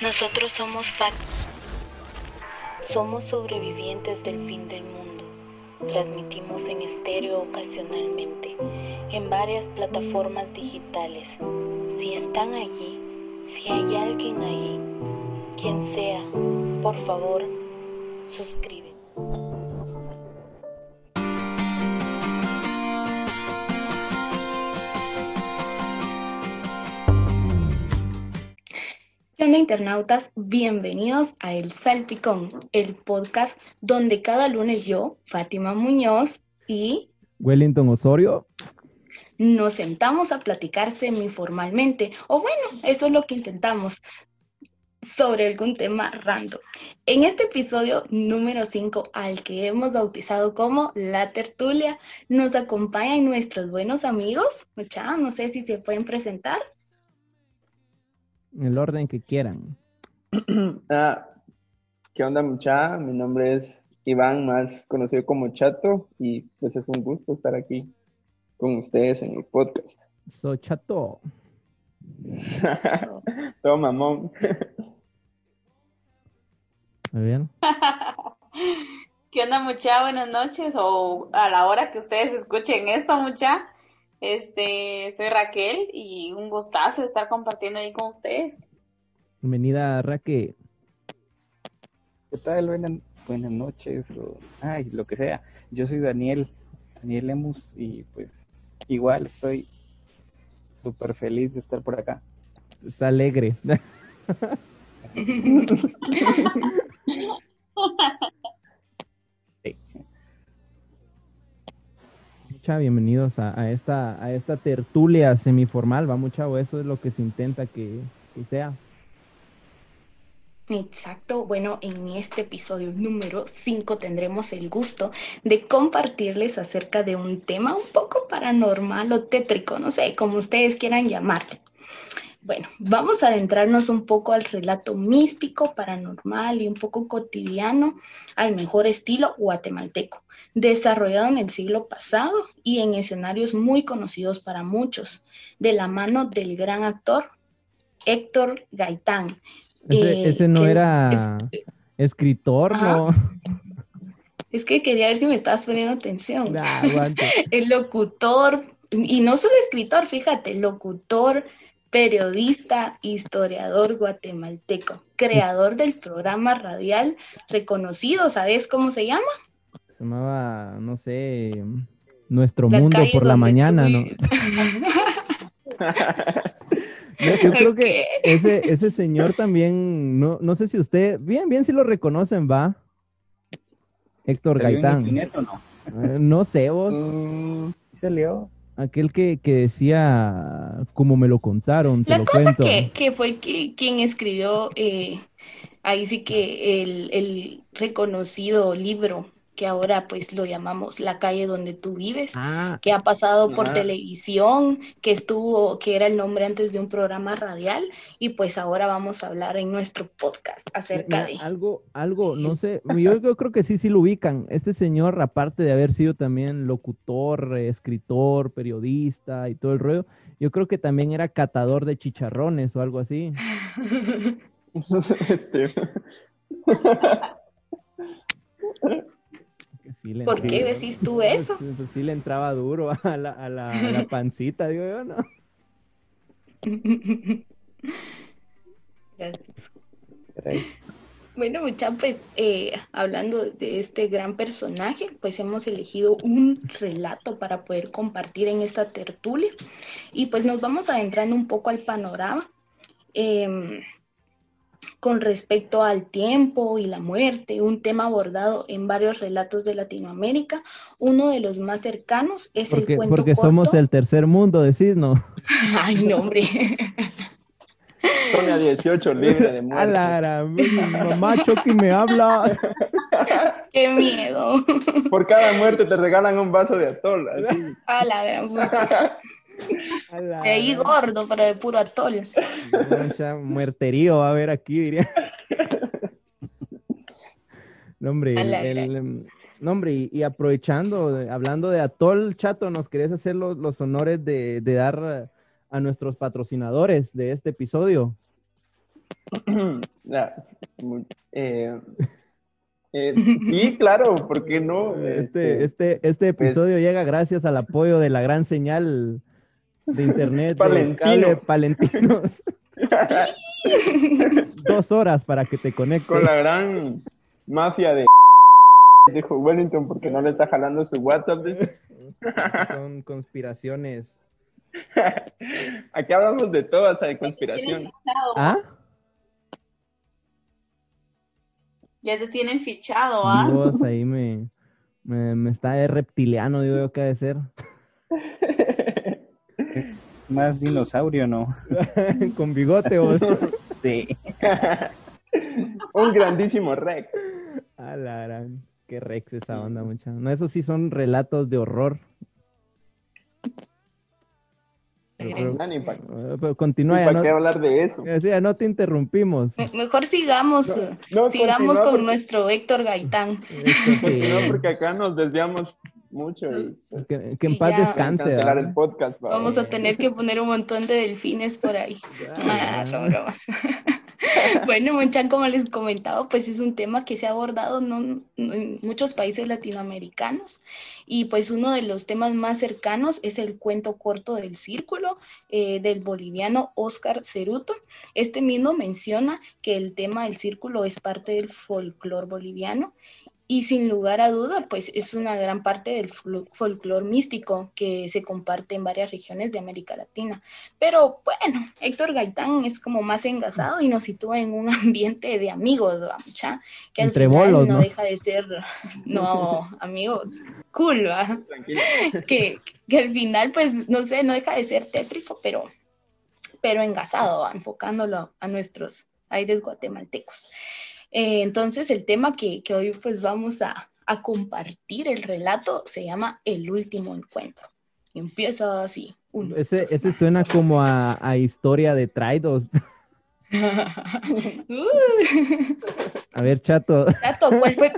Nosotros somos FAT. Somos sobrevivientes del fin del mundo. Transmitimos en estéreo ocasionalmente, en varias plataformas digitales. Si están allí, si hay alguien ahí, quien sea, por favor, suscríbete. Internautas? Bienvenidos a El Salpicón, el podcast donde cada lunes yo, Fátima Muñoz y Wellington Osorio nos sentamos a platicar semiformalmente, o bueno, eso es lo que intentamos, sobre algún tema random. En este episodio número 5, al que hemos bautizado como La Tertulia, nos acompañan nuestros buenos amigos. Mucha, no sé si se pueden presentar. En el orden que quieran. Ah, ¿Qué onda mucha? Mi nombre es Iván, más conocido como Chato, y pues es un gusto estar aquí con ustedes en el podcast. Soy Chato. Todo mamón. Muy bien. ¿Qué onda, mucha? Buenas noches, o a la hora que ustedes escuchen esto, mucha. Este, soy Raquel y un gustazo estar compartiendo ahí con ustedes. Bienvenida, Raquel. ¿Qué tal? Buenas, buenas noches, o ay, lo que sea. Yo soy Daniel, Daniel Lemus, y pues igual estoy súper feliz de estar por acá. Está alegre. Bienvenidos a, esta a esta tertulia semiformal, va mucha, eso es lo que se intenta que, que sea. Exacto. Bueno, en este episodio número 5 tendremos el gusto de compartirles acerca de un tema un poco paranormal o tétrico, no sé, como ustedes quieran llamarle. Bueno, vamos a adentrarnos un poco al relato místico, paranormal y un poco cotidiano, al mejor estilo guatemalteco, desarrollado en el siglo pasado y en escenarios muy conocidos para muchos, de la mano del gran actor Héctor Gaitán, Ese, eh, ese no era es- escritor, Ajá. no. Es que quería ver si me estabas poniendo atención. Nah. El locutor, y no solo escritor, fíjate, locutor, periodista, historiador guatemalteco, creador del programa radial reconocido, ¿sabes cómo se llama? Se llamaba, no sé, Nuestro La Mundo por la tú mañana, ¿no? Yo, yo creo que ese, ese señor también, no, no sé si usted, bien, bien si lo reconocen, va. Héctor ¿Salió en Gaitán. O no? Eh, no sé vos, Mm, ¿Sí ¿Salió? Aquel que, que decía como me lo contaron, te La lo cosa cuento. que, que fue que, quien escribió eh, ahí sí que el, el reconocido libro que ahora pues lo llamamos La calle donde tú vives. Ah, que ha pasado por Ajá. televisión, que estuvo, que era el nombre antes de un programa radial, y pues ahora vamos a hablar en nuestro podcast acerca mira, de. algo, algo, no sé, yo, yo creo que sí, sí lo ubican. Este señor, aparte de haber sido también locutor, escritor, periodista y todo el rollo, yo creo que también era catador de chicharrones o algo así. Que sí le ¿Por qué decís tú eso? Sí, pues sí le entraba duro a la, a la, a la pancita, digo yo, ¿no? Gracias. Bueno, mucha, pues eh, hablando de este gran personaje, pues hemos elegido un relato para poder compartir en esta tertulia y pues nos vamos adentrando un poco al panorama em, con respecto al tiempo y la muerte, un tema abordado en varios relatos de Latinoamérica. Uno de los más cercanos es Porque, el cuento porque corto. somos el tercer mundo, decís, ¿no? Ay, no, hombre. Sonia 18, libre de A muerte. la gran- mi mamá Chucky me habla. Qué miedo. Por cada muerte te regalan un vaso de atol. así. A la gran pucha. Ahí gordo, pero de puro atol. Mucha muerterío va a haber aquí, diría. No, hombre, A el- la el, gran. em, no, hombre, y, y aprovechando, hablando de Atol, Chato, ¿nos querés hacer los, los honores de, de dar a nuestros patrocinadores de este episodio? Eh, eh, sí, claro, ¿por qué no? Este, este, este pues- episodio llega gracias al apoyo de la gran señal de internet de Palentino. cable Palentinos. Dos horas para que te conectes. con la gran mafia de dijo Wellington porque no le está jalando su WhatsApp. dice. Son conspiraciones. Aquí hablamos de todo, hasta de conspiración. ¿Ah? Ya te tienen fichado, ¿ah? Vos ahí me, me, me está de reptiliano, digo yo, que ha de ser. Es más dinosaurio, ¿no? Con bigote, vos. Sí. Un grandísimo Rex. A la gran. Qué rex esa onda, mucha. No, esos sí son relatos de horror. Pero- pero- eh, pero continúa, ya para no, qué hablar de eso. eh, sí, ya no te interrumpimos. Me- Mejor sigamos, eh, No, sigamos con porque- nuestro Héctor Gaitán. Esto sí, No, porque acá nos desviamos mucho y que, que en paz ya. descanse. el podcast. va. Vamos a tener que poner un montón de delfines por ahí. Ah, son bromas. Bueno, muchachos, como les comentaba, pues es un tema que se ha abordado ¿no? en muchos países latinoamericanos y pues uno de los temas más cercanos es el cuento corto del círculo eh, del boliviano Oscar Ceruto. Este mismo menciona que el tema del círculo es parte del folclore boliviano y sin lugar a duda, pues es una gran parte del folclore místico que se comparte en varias regiones de América Latina. Pero bueno, Héctor Gaitán es como más engasado y nos sitúa en un ambiente de amigos, ¿va, mucha? Que al Entre final bolos, no, ¿no? deja de ser, no, amigos, cool, ¿va? Tranquilo. que, que al final, pues, no sé, no deja de ser tétrico, pero, pero engasado, ¿va? enfocándolo a nuestros aires guatemaltecos. Eh, entonces, el tema que, que hoy pues vamos a, a compartir, el relato, se llama El último encuentro. Empieza así. uno, Ese, dos, ese suena como a, a historia de Traidos. Uh, A ver, chato. Tato, ¿cuál fue,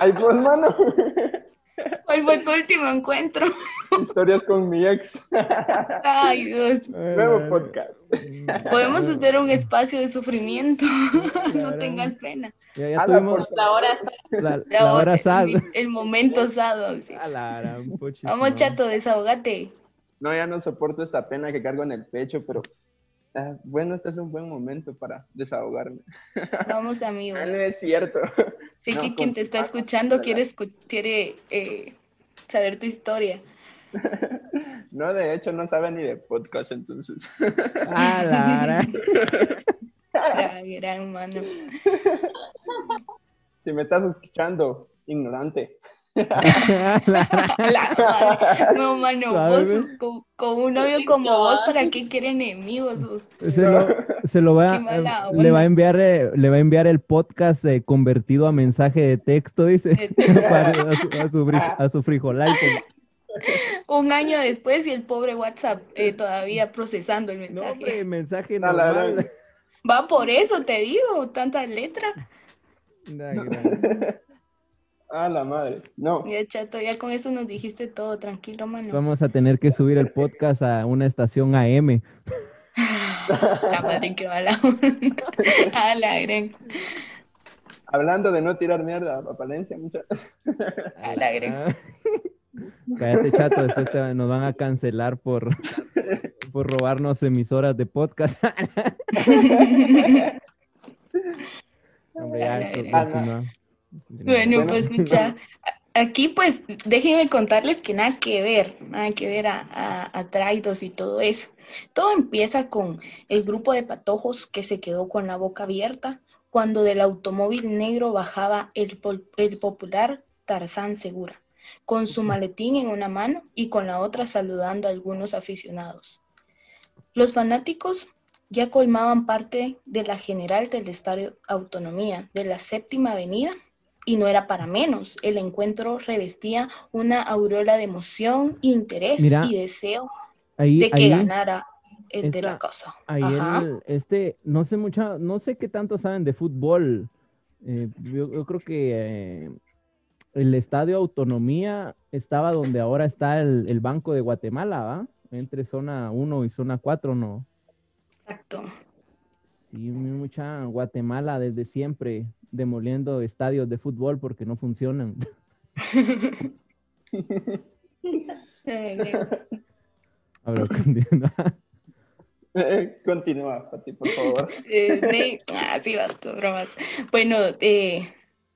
Ay, pues, mano. ¿cuál fue tu último encuentro? Historias con mi ex. Ay, Dios. Nuevo podcast. Podemos hacer un espacio de sufrimiento. no tengas pena. Ya, ya tuvimos La hora está. la, La la hora hora- sad. el, el momento osado. sí. Vamos, chato, desahogate. No, ya no soporto esta pena que cargo en el pecho, pero ah, bueno, este es un buen momento para desahogarme. Vamos, amigo. Ah, no es cierto. Sé No, que quien te está escuchando ¿verdad? quiere, escu- quiere eh, saber tu historia. No, de hecho, no sabe ni de podcast, entonces. A la gran. La gran mano. Si me estás escuchando, ignorante. La. No, mano, con, con un novio como vos, ¿para qué quiere enemigos? vos? Se lo, se lo va, mala le va a enviar eh, le va a enviar el podcast eh, convertido a mensaje de texto, dice, para- a, su, a, su, fri- a su frijolal. pues. Un año después y el pobre WhatsApp eh, todavía procesando el No, mensaje. hombre, mensaje No, la normal. verdad. Va por eso, te digo, tanta letra. Ah, la madre. No. Ya, chato, ya con eso nos dijiste todo, tranquilo, mano. Vamos a tener que subir el podcast a una estación AM. La madre que va la onda. A la gran. Hablando de no tirar mierda a Palencia, muchachos. A la gran. Ah. Cállate, chato, después te- nos van a cancelar por, por robarnos emisoras de podcast. Hombre, ya, A gran. continúa. Bueno, Bueno. pues mucha. Aquí pues déjenme contarles que nada que ver, nada que ver a, a, a Traidos y todo eso. Todo empieza con el grupo de patojos que se quedó con la boca abierta cuando del automóvil negro bajaba el, el popular Tarzán Segura, con su maletín en una mano y con la otra saludando a algunos aficionados. Los fanáticos ya colmaban parte de la general del Estadio Autonomía de la Séptima Avenida y no era para menos. El encuentro revestía una aureola de emoción, interés Mira, y deseo Ahí, de que ahí- ganara el de la casa. Ahí Ajá. el- este, no sé mucha, no sé qué tanto saben de fútbol. Eh, yo, yo creo que eh, el Estadio Autonomía estaba donde ahora está el, el Banco de Guatemala, ¿va? Entre zona 1 y zona 4, ¿no? Exacto. Sí, mucha Guatemala desde siempre demoliendo estadios de fútbol porque no funcionan. A ver, continúa. Eh, continúa, Pati, por favor. Eh, ah, sí, basta, bromas. Bueno, eh,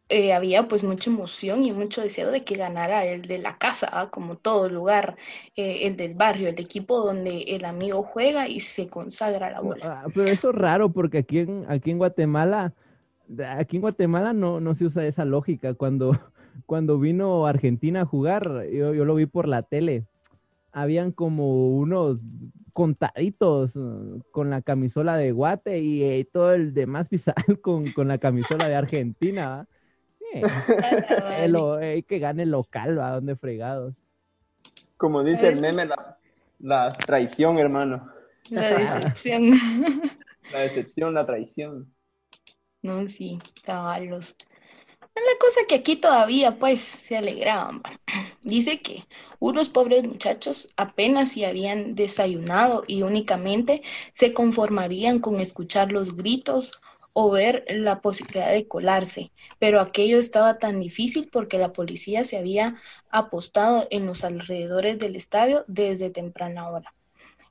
eh, había pues mucha emoción y mucho deseo de que ganara el de la casa, ¿ah? como todo lugar, eh, el del barrio, el equipo donde el amigo juega y se consagra la bola. Ah, pero eso es raro porque aquí en, aquí en Guatemala, aquí en Guatemala no, no se usa esa lógica. Cuando, cuando vino Argentina a jugar, yo, yo lo vi por la tele, habían como unos contaditos uh, con la camisola de Guate y eh, todo el demás pisal con, con la camisola de Argentina. Eh, el o- eh, que gane el local, va, donde fregados. Como dice el Eso meme, la, la traición, hermano. La decepción. La decepción, la traición. No, sí, caballos. La cosa que aquí todavía pues se alegraban. Dice que unos pobres muchachos apenas si habían desayunado y únicamente se conformarían con escuchar los gritos o ver la posibilidad de colarse, pero aquello estaba tan difícil porque la policía se había apostado en los alrededores del estadio desde temprana hora.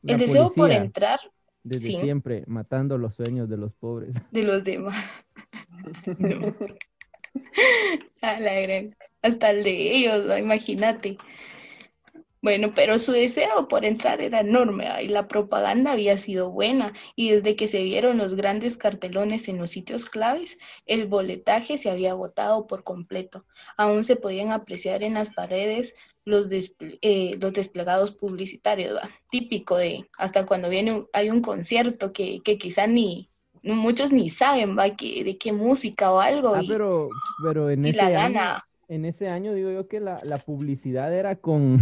La El deseo por entrar Desde sí. siempre, matando los sueños de los pobres. de los demás. No. A la gran. Hasta el de ellos, ¿no? imagínate. Bueno, pero su deseo por entrar era enorme y la propaganda había sido buena y desde que se vieron los grandes cartelones en los sitios claves, el boletaje se había agotado por completo. Aún se podían apreciar en las paredes los, despl- eh, los desplegados publicitarios, ¿va? Típico de hasta cuando viene un- hay un concierto que, que quizá ni muchos ni saben, ¿va? Que, de qué música o algo Ah, y, pero, pero en y ese la año, gana. en ese año digo yo que la, la publicidad era con,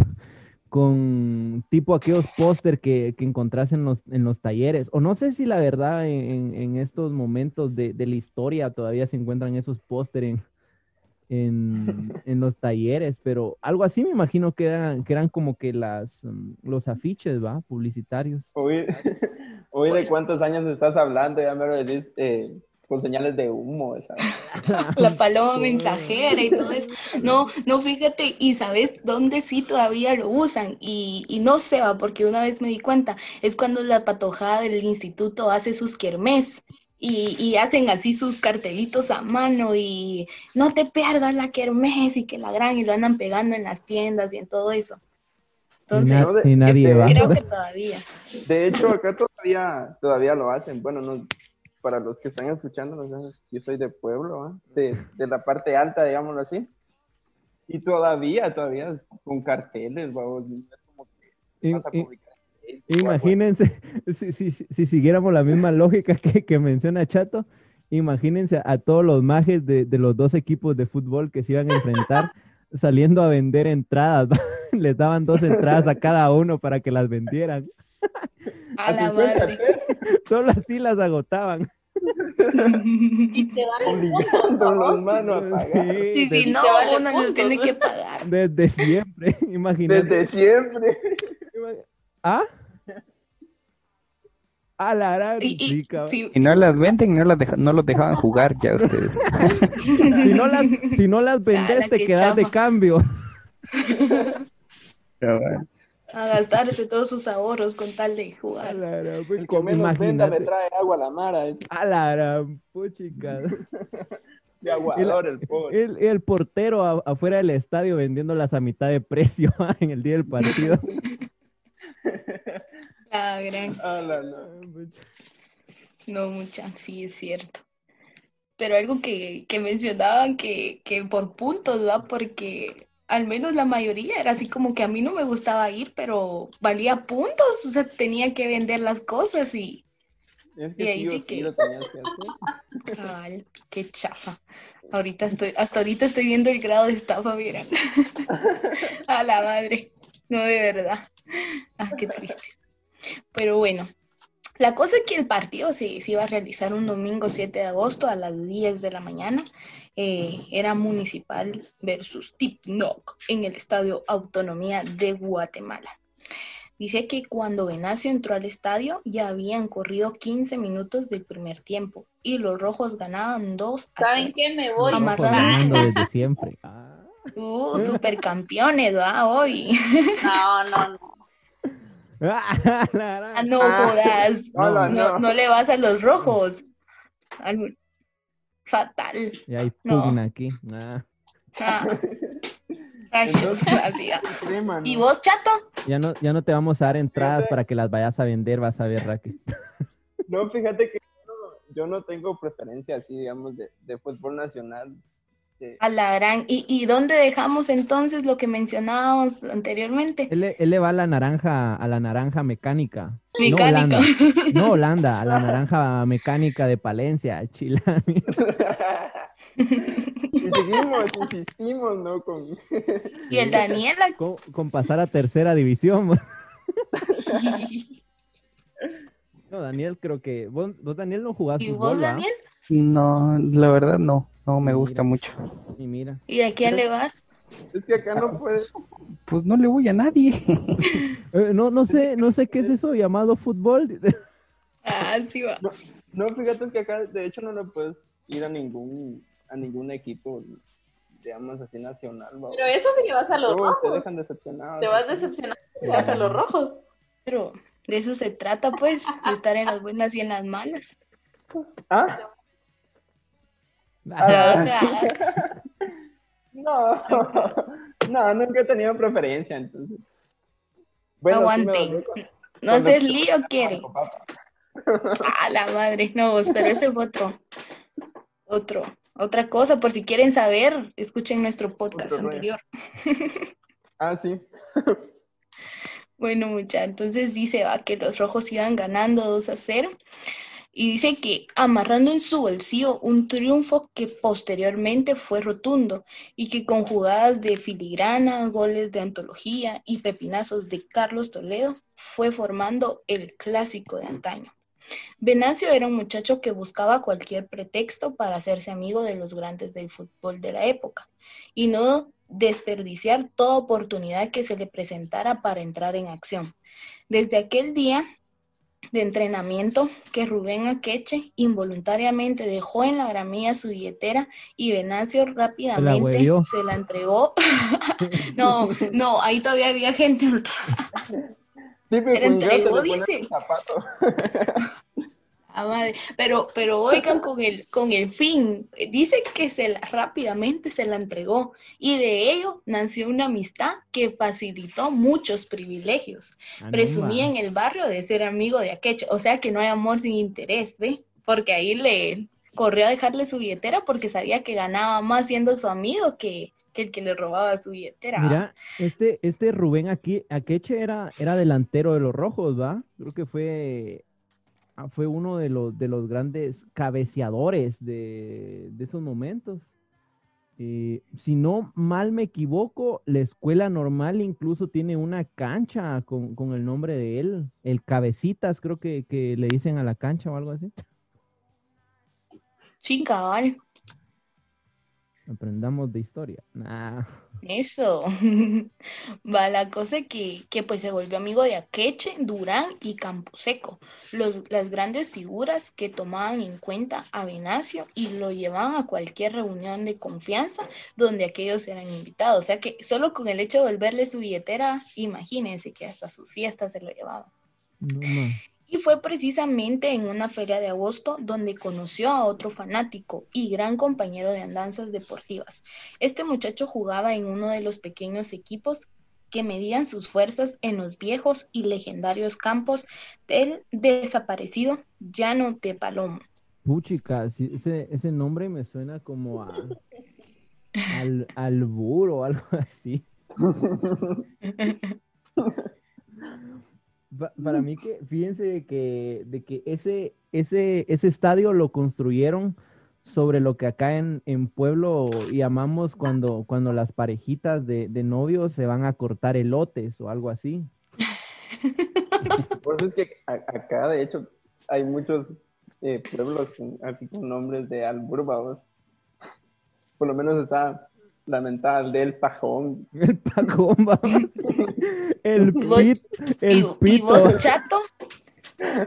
con tipo aquellos póster que, que encontrás en los, en los talleres. O no sé si la verdad en, en- estos momentos de, de la historia todavía se encuentran esos póster en, en, en los talleres, pero algo así me imagino que eran, que eran como que las, mm, los afiches, ¿va? Publicitarios. Hoy, hoy de cuántos años estás hablando, ya me lo decís eh, con señales de humo. ¿sabes? La paloma mensajera y todo eso. No, no, fíjate, y sabes dónde sí todavía lo usan, y, y no se va, porque una vez me di cuenta, es cuando la patojada del instituto hace sus kermés. Y, y hacen así sus cartelitos a mano y no te pierdas la kermés y que la gran y lo andan pegando en las tiendas y en todo eso. Y, Entonces, na- y nadie de- va. creo que todavía. De hecho, acá todavía, todavía lo hacen. Bueno, no, para los que están escuchando, yo soy de pueblo, ¿ah? de, de la parte alta, digámoslo así. Y todavía, todavía con carteles, babos, es como que vas a publicar. Imagínense, si, si, si- si siguiéramos la misma lógica que, que menciona Chato, imagínense a todos los majes de, de los dos equipos de fútbol que se iban a enfrentar saliendo a vender entradas. Les daban dos entradas a cada uno para que las vendieran. A A la 50 madre. Solo así las agotaban. Y te vale a los manos a pagar. Sí, Y si no, vale uno los tiene ¿no? que pagar. desde siempre, imagínate. Desde siempre. ¿Ah? A la gran Y, y- chica. sí, Y no las venden, no, las deja- no los dejaban jugar ya ustedes. Si no las, si no las vendes, te quedas de cambio. Pero bueno, a gastarse todos sus ahorros con tal de A jugar. la gran, El que menos venda me trae agua a la mara. Es A la gran puchica. de aguador el pobre. El, el portero a- afuera del estadio vendiéndolas a mitad de precio en el día del partido. La gran, Ah, la, la. no mucha, sí es cierto. Pero algo que, que mencionaban que, que por puntos, ¿va? Porque al menos la mayoría era así como que a mí no me gustaba ir, pero valía puntos, o sea, tenía que vender las cosas y, Es Y que ahí sí sí que- lo tenías que hacer. cabal, qué chafa. Ahorita estoy, hasta ahorita estoy viendo el grado de estafa, miren. A la madre, no de verdad. Ah, qué triste. Pero bueno, la cosa es que el partido se, se iba a realizar un domingo 7 de agosto a las 10 de la mañana. Eh, era Municipal versus Tipnoc en el Estadio Autonomía de Guatemala. Dice que cuando Venancio entró al estadio ya habían corrido 15 minutos del primer tiempo y los rojos ganaban 2 a ¿Saben 0. qué? Me voy. Ganando desde siempre. Ah. Uh, supercampeones, ¿va? Hoy. No, no, no. Ah, no Ah. jodas. No, no. no le vas a los rojos. Algo- Fatal. Y hay No. pugna aquí. Ah. Ah. ¿Y vos, chato? Ya no, ya no te vamos a dar entradas Fíjate. para que las vayas a vender, vas a ver, Raquel. No, fíjate que yo no, yo no tengo preferencia así, digamos, de, de fútbol nacional. Eh, A la gran. ¿Y, ¿Y dónde dejamos entonces lo que mencionábamos anteriormente? Él, le- él le va a la naranja, a la naranja mecánica. Mecánica. No Holanda, no Holanda, a la naranja mecánica de Palencia, Chilani. y seguimos, insistimos, ¿no? Con... Y el Daniela. Con, con pasar a tercera división. No, Daniel, creo que. Vos, vos, Daniel, no jugás ¿Y fútbol, vos, ¿va? Daniel? No, la verdad no, no me gusta Mira. mucho. Y mira. ¿Y a quién le vas? Es que acá no puede. Pues no le voy a nadie. Eh, no, no sé, no sé qué es eso llamado fútbol. Ah, sí va. No, fíjate que acá, de hecho, no le puedes ir a ningún, a ningún equipo, digamos así, nacional. ¿va? Pero eso sí le vas a los Todos te rojos. dejan decepcionado. Te vas decepcionado si vas a los rojos. Pero de eso se trata, pues, de estar en las buenas y en las malas. ¿Ah? Ajá. No, no, nunca he tenido preferencia, entonces. Bueno, Aguante. con- No cuando sé, lío en quiere. Papa. Ah, la madre. No, vos, pero ese fue otro. Otro. Otra cosa, por si quieren saber, escuchen nuestro podcast Otro anterior. Ah, sí. Bueno, mucha, entonces dice va que los rojos iban ganando 2 a 0 y dice que amarrando en su bolsillo un triunfo que posteriormente fue rotundo y que con jugadas de filigrana, goles de antología y pepinazos de Carlos Toledo fue formando el clásico de antaño. Venancio era un muchacho que buscaba cualquier pretexto para hacerse amigo de los grandes del fútbol de la época y no desperdiciar toda oportunidad que se le presentara para entrar en acción. Desde aquel día de entrenamiento que Rubén Akeche involuntariamente dejó en la gramilla su billetera y Venancio rápidamente se la entregó. no, no, ahí todavía había gente. Sí, pero entregó, dice. el zapato. Ah, madre. Pero, pero oigan con el, con el fin. Dice que se la, rápidamente se la entregó y de ello nació una amistad que facilitó muchos privilegios. No, Presumía en el barrio de ser amigo de Akeche, o sea que no hay amor sin interés, ¿ve? Porque ahí le corrió a dejarle su billetera porque sabía que ganaba más siendo su amigo que, que el que le robaba su billetera. Mira, este, este Rubén aquí, Akeche era, era delantero de los rojos, ¿va? Creo que fue, fue uno de los, de los grandes cabeceadores de, de esos momentos. Eh, si no mal me equivoco, la escuela normal incluso tiene una cancha con, con el nombre de él, el Cabecitas, creo que, que le dicen a la cancha o algo así. Sí, cabal. Aprendamos de historia. Nah. Eso. Va la cosa que, que pues se volvió amigo de Akeche, Durán y Camposeco, los, las grandes figuras que tomaban en cuenta a Venancio y lo llevaban a cualquier reunión de confianza donde aquellos eran invitados. O sea que solo con el hecho de volverle su billetera, imagínense que hasta sus fiestas se lo llevaban. No, ma. Y fue precisamente en una feria de agosto donde conoció a otro fanático y gran compañero de andanzas deportivas. Este muchacho jugaba en uno de los pequeños equipos que medían sus fuerzas en los viejos y legendarios campos del desaparecido Llano de Palomo. Puchica, sí, ese, ese nombre me suena como a al, albur o algo así. Pa- para mí que, fíjense de que, de que ese, ese, ese estadio lo construyeron sobre lo que acá en, en Pueblo llamamos cuando, cuando las parejitas de, de novios se van a cortar elotes o algo así. Por eso es que a- acá, de hecho, hay muchos eh, pueblos con- así con nombres de alburbavos. Por lo menos está La mental del pajón. El pajón, va. El pito. ¿Y, El y pito. vos, chato?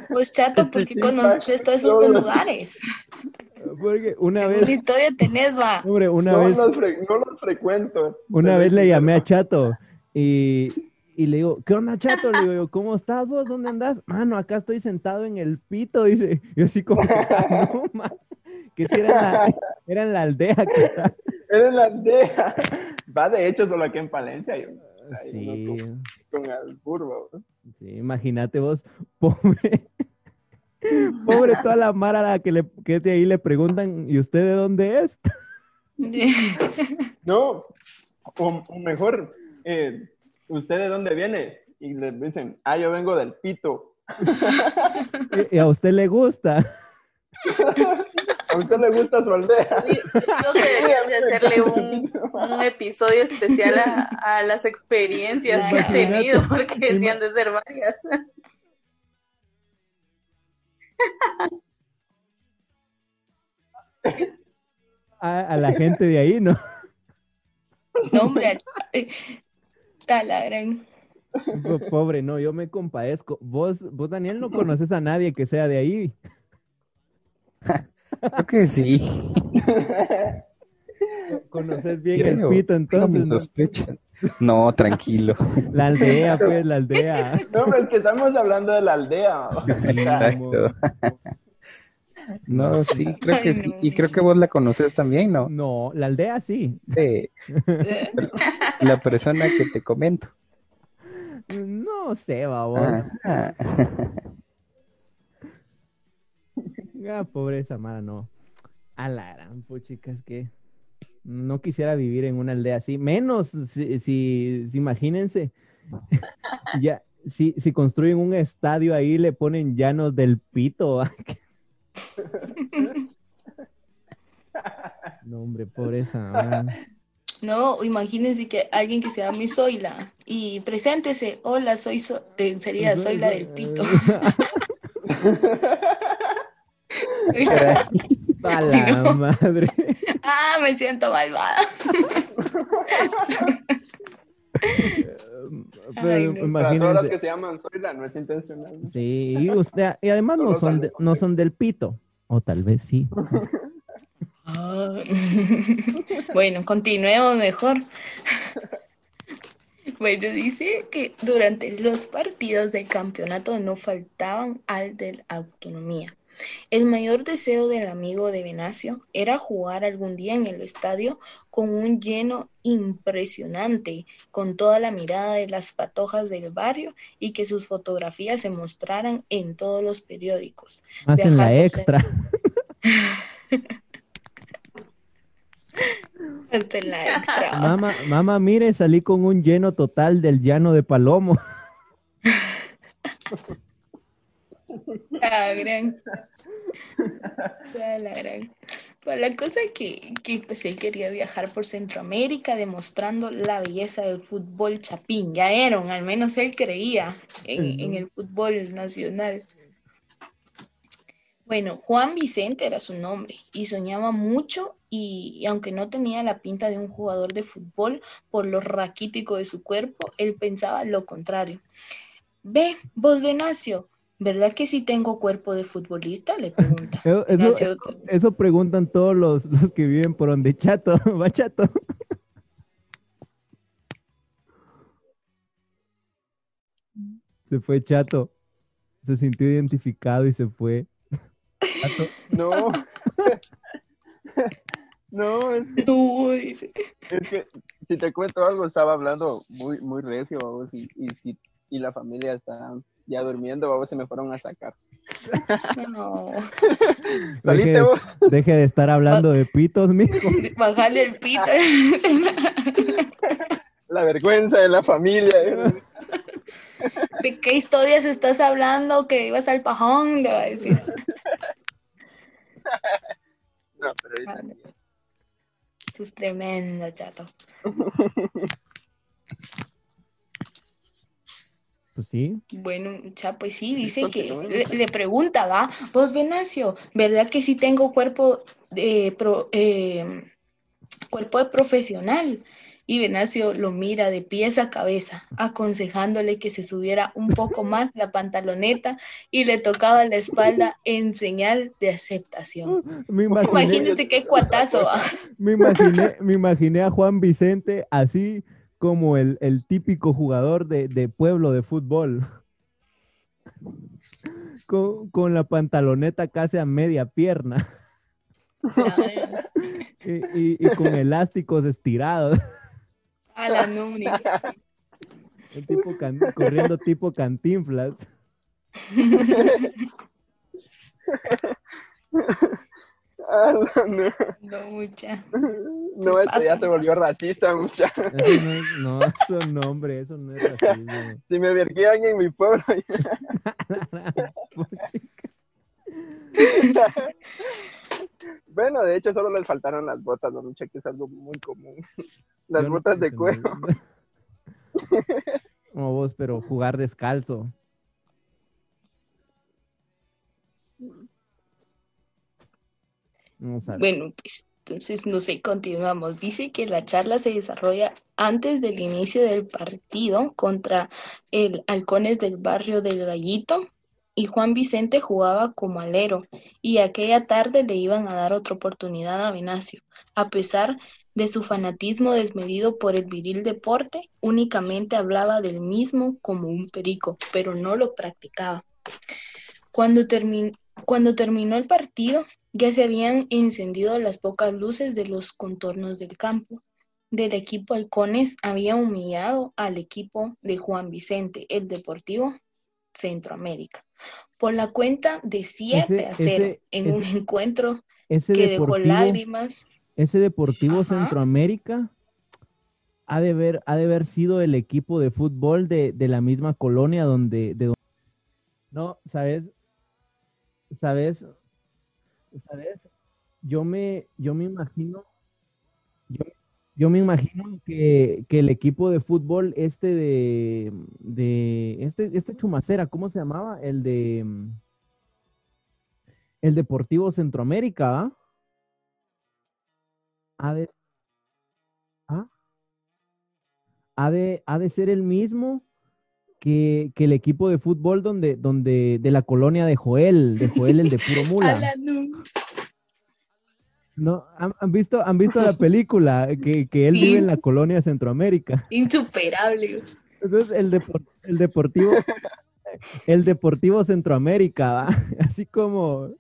Vos, chato, El ¿por qué chichín conoces todos esos lugares? Porque una Una vez, historia tenés, va. hombre, una no, vez, los fre- no los frecuento. una vez le llamé a Chato y, y le digo, ¿qué onda, Chato? Le digo, yo, ¿cómo estás vos? ¿Dónde andás? Mano, acá estoy sentado en el pito, dice. Yo así como, "Ah, no, man. Que si era en la, era en la aldea que está. Era en la aldea. Va, de hecho, solo aquí en Palencia. Yo, Sí, uno con, con sí, imagínate vos, pobre. Pobre toda la mara a la que, le, que de ahí le preguntan, ¿y usted de dónde es? No, o, o mejor, eh, ¿usted de dónde viene? Y le dicen, ah, yo vengo del pito. ¿Y- ¿Y a usted le gusta? ¿A usted le gusta su aldea? Yo creo que deberían de hacerle un, un episodio especial a, a las experiencias que he Imagínate. tenido, porque sí han de ser varias. A, a la gente de ahí, ¿no? No, hombre, a la gran. Po- Pobre, no, yo me compadezco. Vos, vos, Daniel, no conoces a nadie que sea de ahí. Creo que sí. Conoces bien Creo, el pito, entonces. ¿no? sospechas. No, tranquilo. La aldea, pues, la aldea. No, pero es que estamos hablando de la aldea. Exacto. No, sí, creo que Ay, sí. Y creo que vos la conoces también, ¿no? No, la aldea sí. De la persona que te comento. No sé, babos. Ah, Ah, pobre Samara, no. A la gran es que no quisiera vivir en una aldea así. Menos si, si, si imagínense, ya, si, si construyen un estadio ahí, le ponen llanos del pito. No, hombre, pobre Samara. No, imagínense que alguien que se llame Zoila y preséntese, hola, soy So- eh, sería Zoila del Pito. A la No. madre. ah, me siento malvada. Pero Ay, no. Para todas las imagínense. que se llaman Zoila, no es intencional. Sí, y usted, y además no Solo son, de- saludos. no son del pito. O tal vez sí. Ah. bueno, continuemos mejor. Bueno, dice que durante los partidos del campeonato no faltaban al de la autonomía. El mayor deseo del amigo de Venacio era jugar algún día en el estadio con un lleno impresionante, con toda la mirada de las patojas del barrio y que sus fotografías se mostraran en todos los periódicos. Más en la extra. Hasta en la extra. Mamá, mamá, mire, salí con un lleno total del llano de Palomo. La gran. La gran. Pues la cosa es que, que pues él quería viajar por Centroamérica demostrando la belleza del fútbol chapín. Ya eran, al menos él creía en, en el fútbol nacional. Bueno, Juan Vicente era su nombre y soñaba mucho y, y aunque no tenía la pinta de un jugador de fútbol por lo raquítico de su cuerpo, él pensaba lo contrario. Ve, vos Venacio, ¿verdad que sí tengo cuerpo de futbolista? Le pregunta. Eso, eso, Venacio, eso preguntan todos los, los que viven por donde Chato. ¿Va Chato? Se fue Chato. Se sintió identificado y se fue. Chato. No. no, es, no, dice. es que si te cuento algo, estaba hablando muy, muy recio, vamos, y, y, si, y la familia está ya durmiendo, vamos, se me fueron a sacar. No, ¿Saliste Deje, vos? deje de estar hablando de pitos, mijo. bajarle el pito. La vergüenza de la familia. ¿eh? ¿De qué historias estás hablando? Que ibas al pajón, le va a decir. No, pero ahorita es tremendo, chato. Pues sí. Bueno, cha, pues sí, dice que le, le pregunta, va, vos Venacio, ¿verdad que sí tengo cuerpo de pro- eh, cuerpo de profesional. Y Venancio lo mira de pies a cabeza, aconsejándole que se subiera un poco más la pantaloneta y le tocaba la espalda en señal de aceptación. Me imaginé, Imagínense qué cuatazo. ¿va? me imaginé, me imaginé a Juan Vicente así como el, el típico jugador de, de pueblo de fútbol. Con, con la pantaloneta casi a media pierna y, y- y con elásticos estirados. A la nubia. El tipo can- corriendo tipo cantinflas. No, No, mucha. no, ¿Qué esto ya se volvió racista, mucha. Eso no es, no, eso no, hombre, eso no es racismo. Si me verguían en mi pueblo, bueno, de hecho solo les faltaron las botas, ¿no, mucha? Que es algo muy común. Las Yo no botas de cuero. Como vos, pero jugar descalzo. Bueno, pues entonces no sé, continuamos. Dice que la charla se desarrolla antes del inicio del partido contra el Halcones del barrio del Gallito y Juan Vicente jugaba como alero y aquella tarde le iban a dar otra oportunidad a Venancio. A pesar de su fanatismo desmedido por el viril deporte, únicamente hablaba del mismo como un perico, pero no lo practicaba. Cuando, cuando terminó el partido, ya se habían encendido las pocas luces de los contornos del campo. Del equipo Halcones había humillado al equipo de Juan Vicente, el Deportivo Centroamérica, por la cuenta de 7 Ese- a 0 ese- en un encuentro Ese que dejó lágrimas. ese Deportivo Ajá. Centroamérica ha de haber, ha de haber sido el equipo de fútbol de, de la misma colonia donde, de donde- No, ¿sabes? ¿Sabes? ¿Sabes? Yo me, yo me imagino, yo, yo me imagino que, que el equipo de fútbol este de, de este, este Chumacera, ¿cómo se llamaba? El de el Deportivo Centroamérica, ¿ah? Ha de, ¿ah? Ha de, ha de ser el mismo que, que el equipo de fútbol donde, donde, de la colonia de Joel, de Joel el de puro mula. ¿No? ¿Han, han visto, han visto la película que, que él Sí. vive en la colonia Centroamérica? Insuperable. Entonces el, depor- el deportivo, el deportivo Centroamérica, ¿va? así como,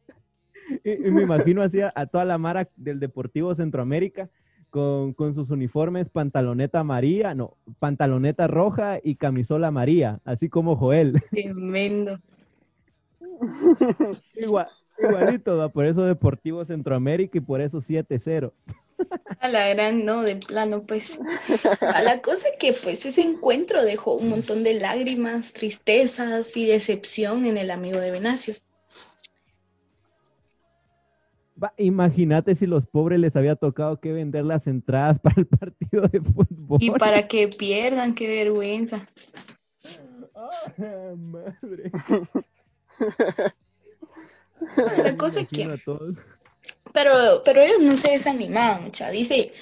y, y me imagino así a, a toda la mara del deportivo Centroamérica con, con sus uniformes pantaloneta amarilla, no, pantaloneta roja y camisola amarilla, así como Joel, Tremendo. Igual, igualito, ¿va? por eso deportivo Centroamérica y por eso 7-0. A la gran, no, de plano, pues. A la cosa que, pues, ese encuentro dejó un montón de lágrimas, tristezas y decepción en el amigo de Venancio. Imagínate si los pobres les había tocado que vender las entradas para el partido de fútbol. Y para que pierdan, qué vergüenza. Ah, madre. La cosa es que, pero, pero ellos no se desanimaban, mucha. Dice,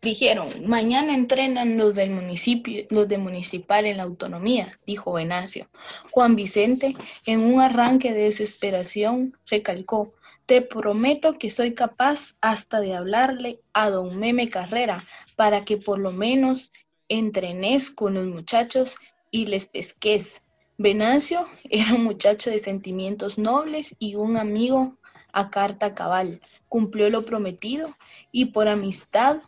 dijeron, mañana entrenan los del municipio, los de municipal en la autonomía, dijo Venancio. Juan Vicente, en un arranque de desesperación, recalcó, te prometo que soy capaz hasta de hablarle a don Meme Carrera para que por lo menos entrenes con los muchachos y les pesques. Venancio era un muchacho de sentimientos nobles y un amigo a carta cabal. Cumplió lo prometido y por amistad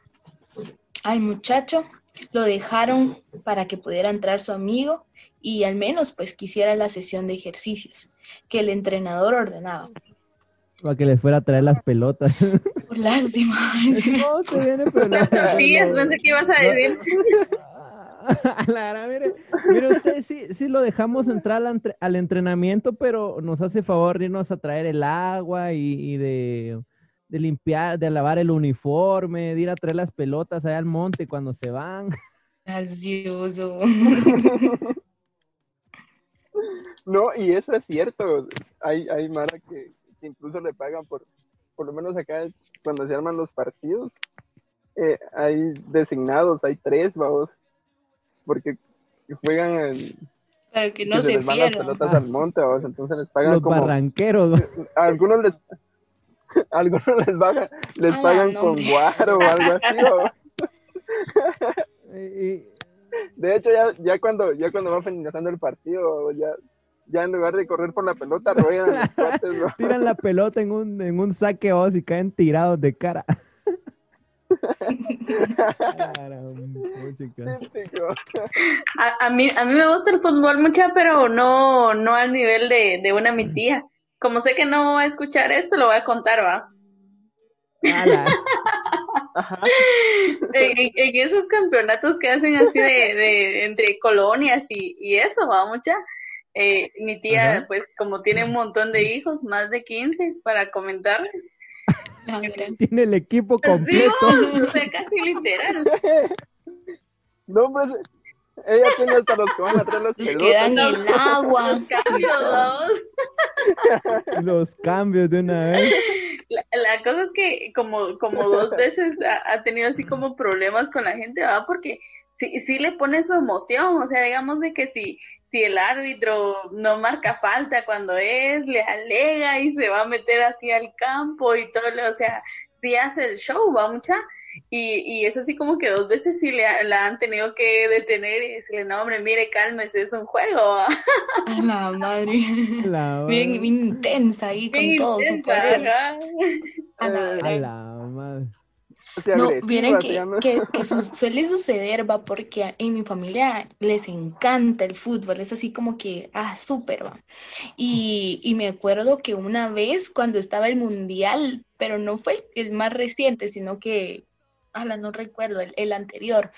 al muchacho lo dejaron para que pudiera entrar su amigo y al menos pues quisiera la sesión de ejercicios que el entrenador ordenaba. Para que les fuera a traer las pelotas. Por lástima. no, se viene, pero no. Sí, no, eso pensé que ibas a decir. A la mire, mire usted sí, sí lo dejamos entrar al, entre- al entrenamiento, pero nos hace favor de irnos a traer el agua y, y de, de limpiar, de lavar el uniforme, de ir a traer las pelotas allá al monte cuando se van. Gracioso. No, y eso es cierto. Hay, hay Mara que incluso le pagan por, por lo menos acá cuando se arman los partidos, eh, hay designados, hay tres, vamos, porque juegan en, Para que no que se, les van las pelotas al monte, vamos, entonces les pagan Los como, barranqueros. a algunos les, a algunos les pagan, les Ah, pagan no, con hombre. guaro o algo así, vamos. De hecho, ya, ya cuando, ya cuando va finalizando el partido, ya, ya en lugar de correr por la pelota, ruedan los cuates, ¿no? tiran la pelota en un, en un saque vos y caen tirados de cara. Caramba. A, a mí, a mí me gusta el fútbol mucha, pero no, no al nivel de, de una mi tía. Como sé que no va a escuchar esto, lo voy a contar, va. Ajá. En- en esos campeonatos que hacen así de, de entre colonias y, y eso, va mucha. Eh, mi tía, Ajá. pues como tiene un montón de hijos, más de 15, para comentarles. Ah. Tiene el equipo Sí, completo. o sea, casi literal. No, se- ella tiene hasta los que van a traer las Los pelotas. que dan el agua. Los cambios, vamos. Los cambios de una vez. La, la cosa es que como, como dos veces ha, ha tenido así como problemas con la gente, ¿verdad? Porque sí, sí le pone su emoción, o sea, digamos de que si, si el árbitro no marca falta cuando es, le alega y se va a meter así al campo y todo, o sea, sí hace el show, va mucha. Y, y es así como que dos veces sí le ha- la han tenido que detener y decirle, no hombre, mire, cálmese, es un juego. ¿va?". A la madre. La Bien, bien intensa ahí con todo su poder. A la A la madre. Sea, No, se que, llama. que, que su- suele suceder, va, porque en mi familia les encanta el fútbol, es así como que, ah, súper, va. Y, y me acuerdo que una vez cuando estaba el mundial, pero no fue el más reciente, sino que, ala, no recuerdo, el, el anterior,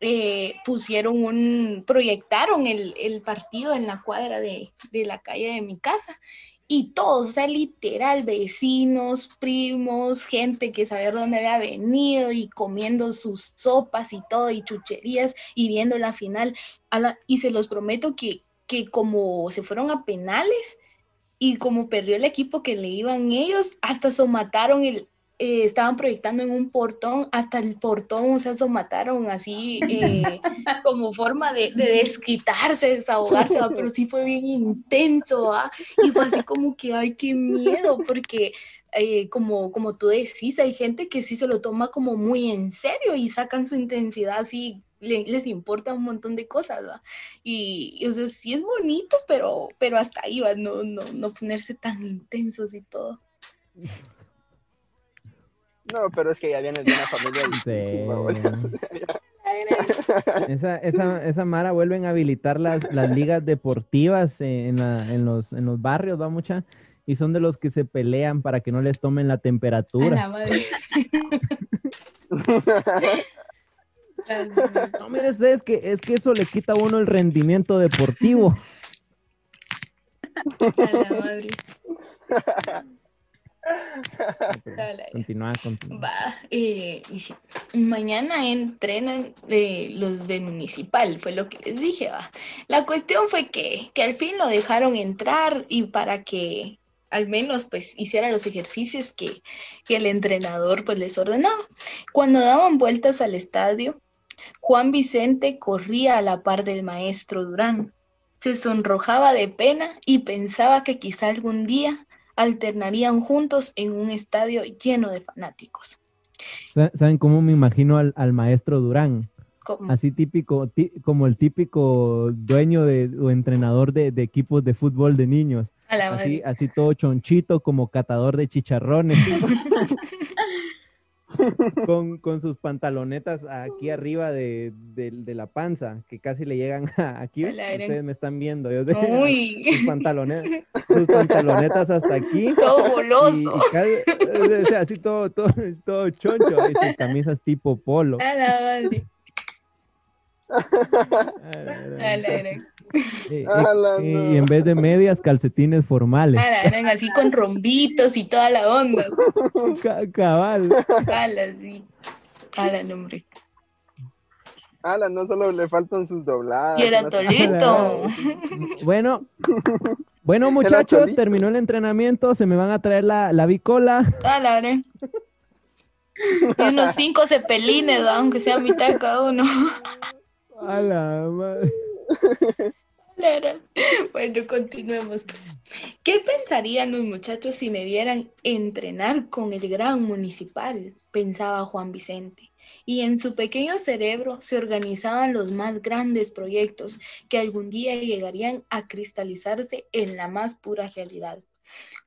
eh, pusieron un, proyectaron el, el partido en la cuadra de, de la calle de mi casa. Y todos, o sea, literal, vecinos, primos, gente que sabía dónde había venido y comiendo sus sopas y todo, y chucherías, y viendo la final. Y se los prometo que, que como se fueron a penales y como perdió el equipo que le iban ellos, hasta somataron el, eh, estaban proyectando en un portón, hasta el portón, o sea, somataron así eh, como forma de, de desquitarse, desahogarse, ¿va? pero sí fue bien intenso, ¿va? y fue así como que, ay, qué miedo, porque eh, como, como tú decís, hay gente que sí se lo toma como muy en serio y sacan su intensidad así, le- les importa un montón de cosas, ¿va? Y, y, o sea, sí es bonito, pero, pero hasta ahí, ¿va? No, no, no ponerse tan intensos y todo. No, pero es que ya vienes de una familia Sí. Esa, esa, esa Mara vuelven a habilitar las, las ligas deportivas en, la- en, los, en los barrios, va mucha, y son de los que se pelean para que no les tomen la A temperatura. la madre. No, mire, es que, es que eso le quita a uno el rendimiento deportivo. A la madre. Continúa, continúa. Va, eh, mañana entrenan eh, los de municipal, fue lo que les dije, va. La cuestión fue que, que al fin lo dejaron entrar y para que al menos pues hiciera los ejercicios que, que el entrenador pues les ordenaba. Cuando daban vueltas al estadio, Juan Vicente corría a la par del maestro Durán. Se sonrojaba de pena y pensaba que quizá algún día alternarían juntos en un estadio lleno de fanáticos. Sa- ¿Saben cómo me imagino al, al maestro Durán? Como- Así típico, ti- como el típico dueño de, o entrenador de, de equipos de fútbol de niños. a la Así, así todo chonchito, como catador de chicharrones. con, con sus pantalonetas aquí arriba de, de- de la panza, que casi le llegan a- aquí. Ustedes me están viendo. Yo Uy, sus, pantalones, sus pantalonetas hasta aquí. todo goloso. y casi- o sea, así todo, todo, todo choncho. Y sus camisas tipo polo. A la madre. Y, y- no. y en vez de medias, calcetines formales. Así con rombitos y toda la onda. Ca- Cabal. A la sí. A la nombre. Ala, no solo le faltan sus dobladas. Y era Tolito. Bueno, bueno muchachos, terminó el entrenamiento, se me van a traer la, la bicola. A la gran. Y unos cinco cepelines, aunque sea mitad cada uno. A la madre. Bueno, continuemos. pues. ¿Qué pensarían los muchachos si me vieran entrenar con el gran municipal? Pensaba Juan Vicente. Y en su pequeño cerebro se organizaban los más grandes proyectos que algún día llegarían a cristalizarse en la más pura realidad.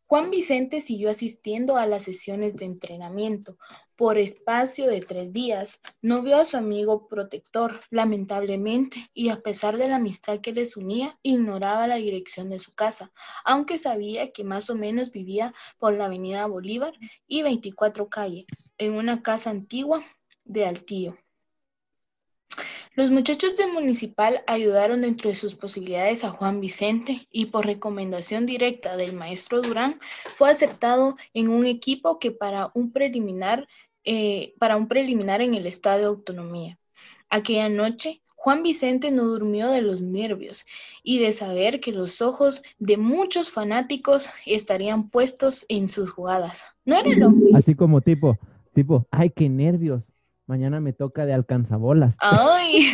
Juan Vicente siguió asistiendo a las sesiones de entrenamiento. Por espacio de tres días, no vio a su amigo protector, lamentablemente, y a pesar de la amistad que les unía, ignoraba la dirección de su casa, aunque sabía que más o menos vivía por la avenida Bolívar y 24 calle, en una casa antigua de Altío. Los muchachos del municipal ayudaron dentro de sus posibilidades a Juan Vicente y por recomendación directa del maestro Durán fue aceptado en un equipo que para un preliminar, eh, para un preliminar en el Estadio Autonomía. Aquella noche, Juan Vicente no durmió de los nervios y de saber que los ojos de muchos fanáticos estarían puestos en sus jugadas. No era lo mismo. Así como tipo, tipo, ay, qué nervios. Mañana me toca de alcanzabolas. Ay,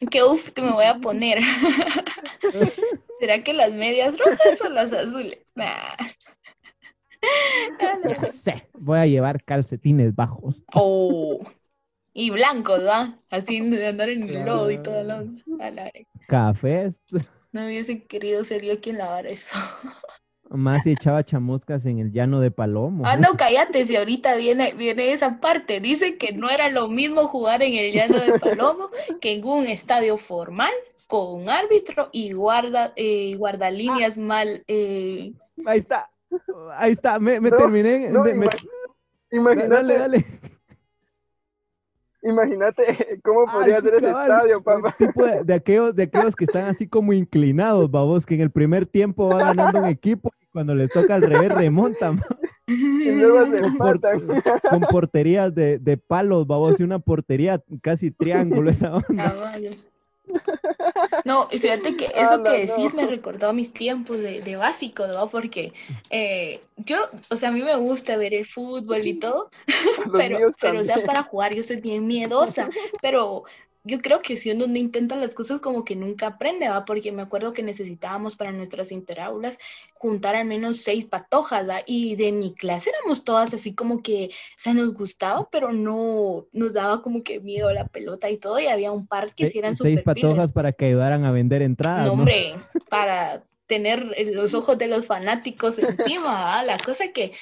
qué uf que me voy a poner. ¿Será que las medias rojas o las azules? Nah. Ya sé, voy a llevar calcetines bajos. Oh. Y blancos, ¿va? Así de andar en el lodo y toda la. Cafés. No hubiese querido ser yo quien lavara eso. Más si echaba chamuscas en el llano de Palomo. Ah, no, cállate, si ahorita viene, viene esa parte. Dice que no era lo mismo jugar en el llano de Palomo que en un estadio formal con un árbitro y guarda, eh, guardalíneas mal. eh, Ahí está. Ahí está. Me, me No, terminé. no, de- me- ima- Imagínate, dale, dale. imagínate cómo podría Ay, ser ese cabal. estadio, papá. Tipo de, de aquellos, de aquellos que están así como inclinados, babos, que en el primer tiempo va ganando un equipo y cuando les toca al revés remontan. Y luego se Con, por- con porterías de, de palos, babos, y una portería casi triángulo esa onda. Vaya. No, y fíjate que eso Ala, que decís no. me recordó a mis tiempos de, de básico, ¿no? Porque eh, yo, o sea, a mí me gusta ver el fútbol y todo, pero, pero o sea, para jugar yo soy bien miedosa, pero yo creo que si uno no intenta las cosas como que nunca aprende, ¿va? Porque me acuerdo que necesitábamos para nuestras interaulas juntar al menos seis patojas, ¿va? Y de mi clase éramos todas así como que, o sea, nos gustaba, pero no nos daba como que miedo la pelota y todo, y había un par que sí eran Seis súper pilas. patojas para que ayudaran a vender entradas. No, ¿no? hombre, para tener los ojos de los fanáticos encima, ¿va? La cosa que,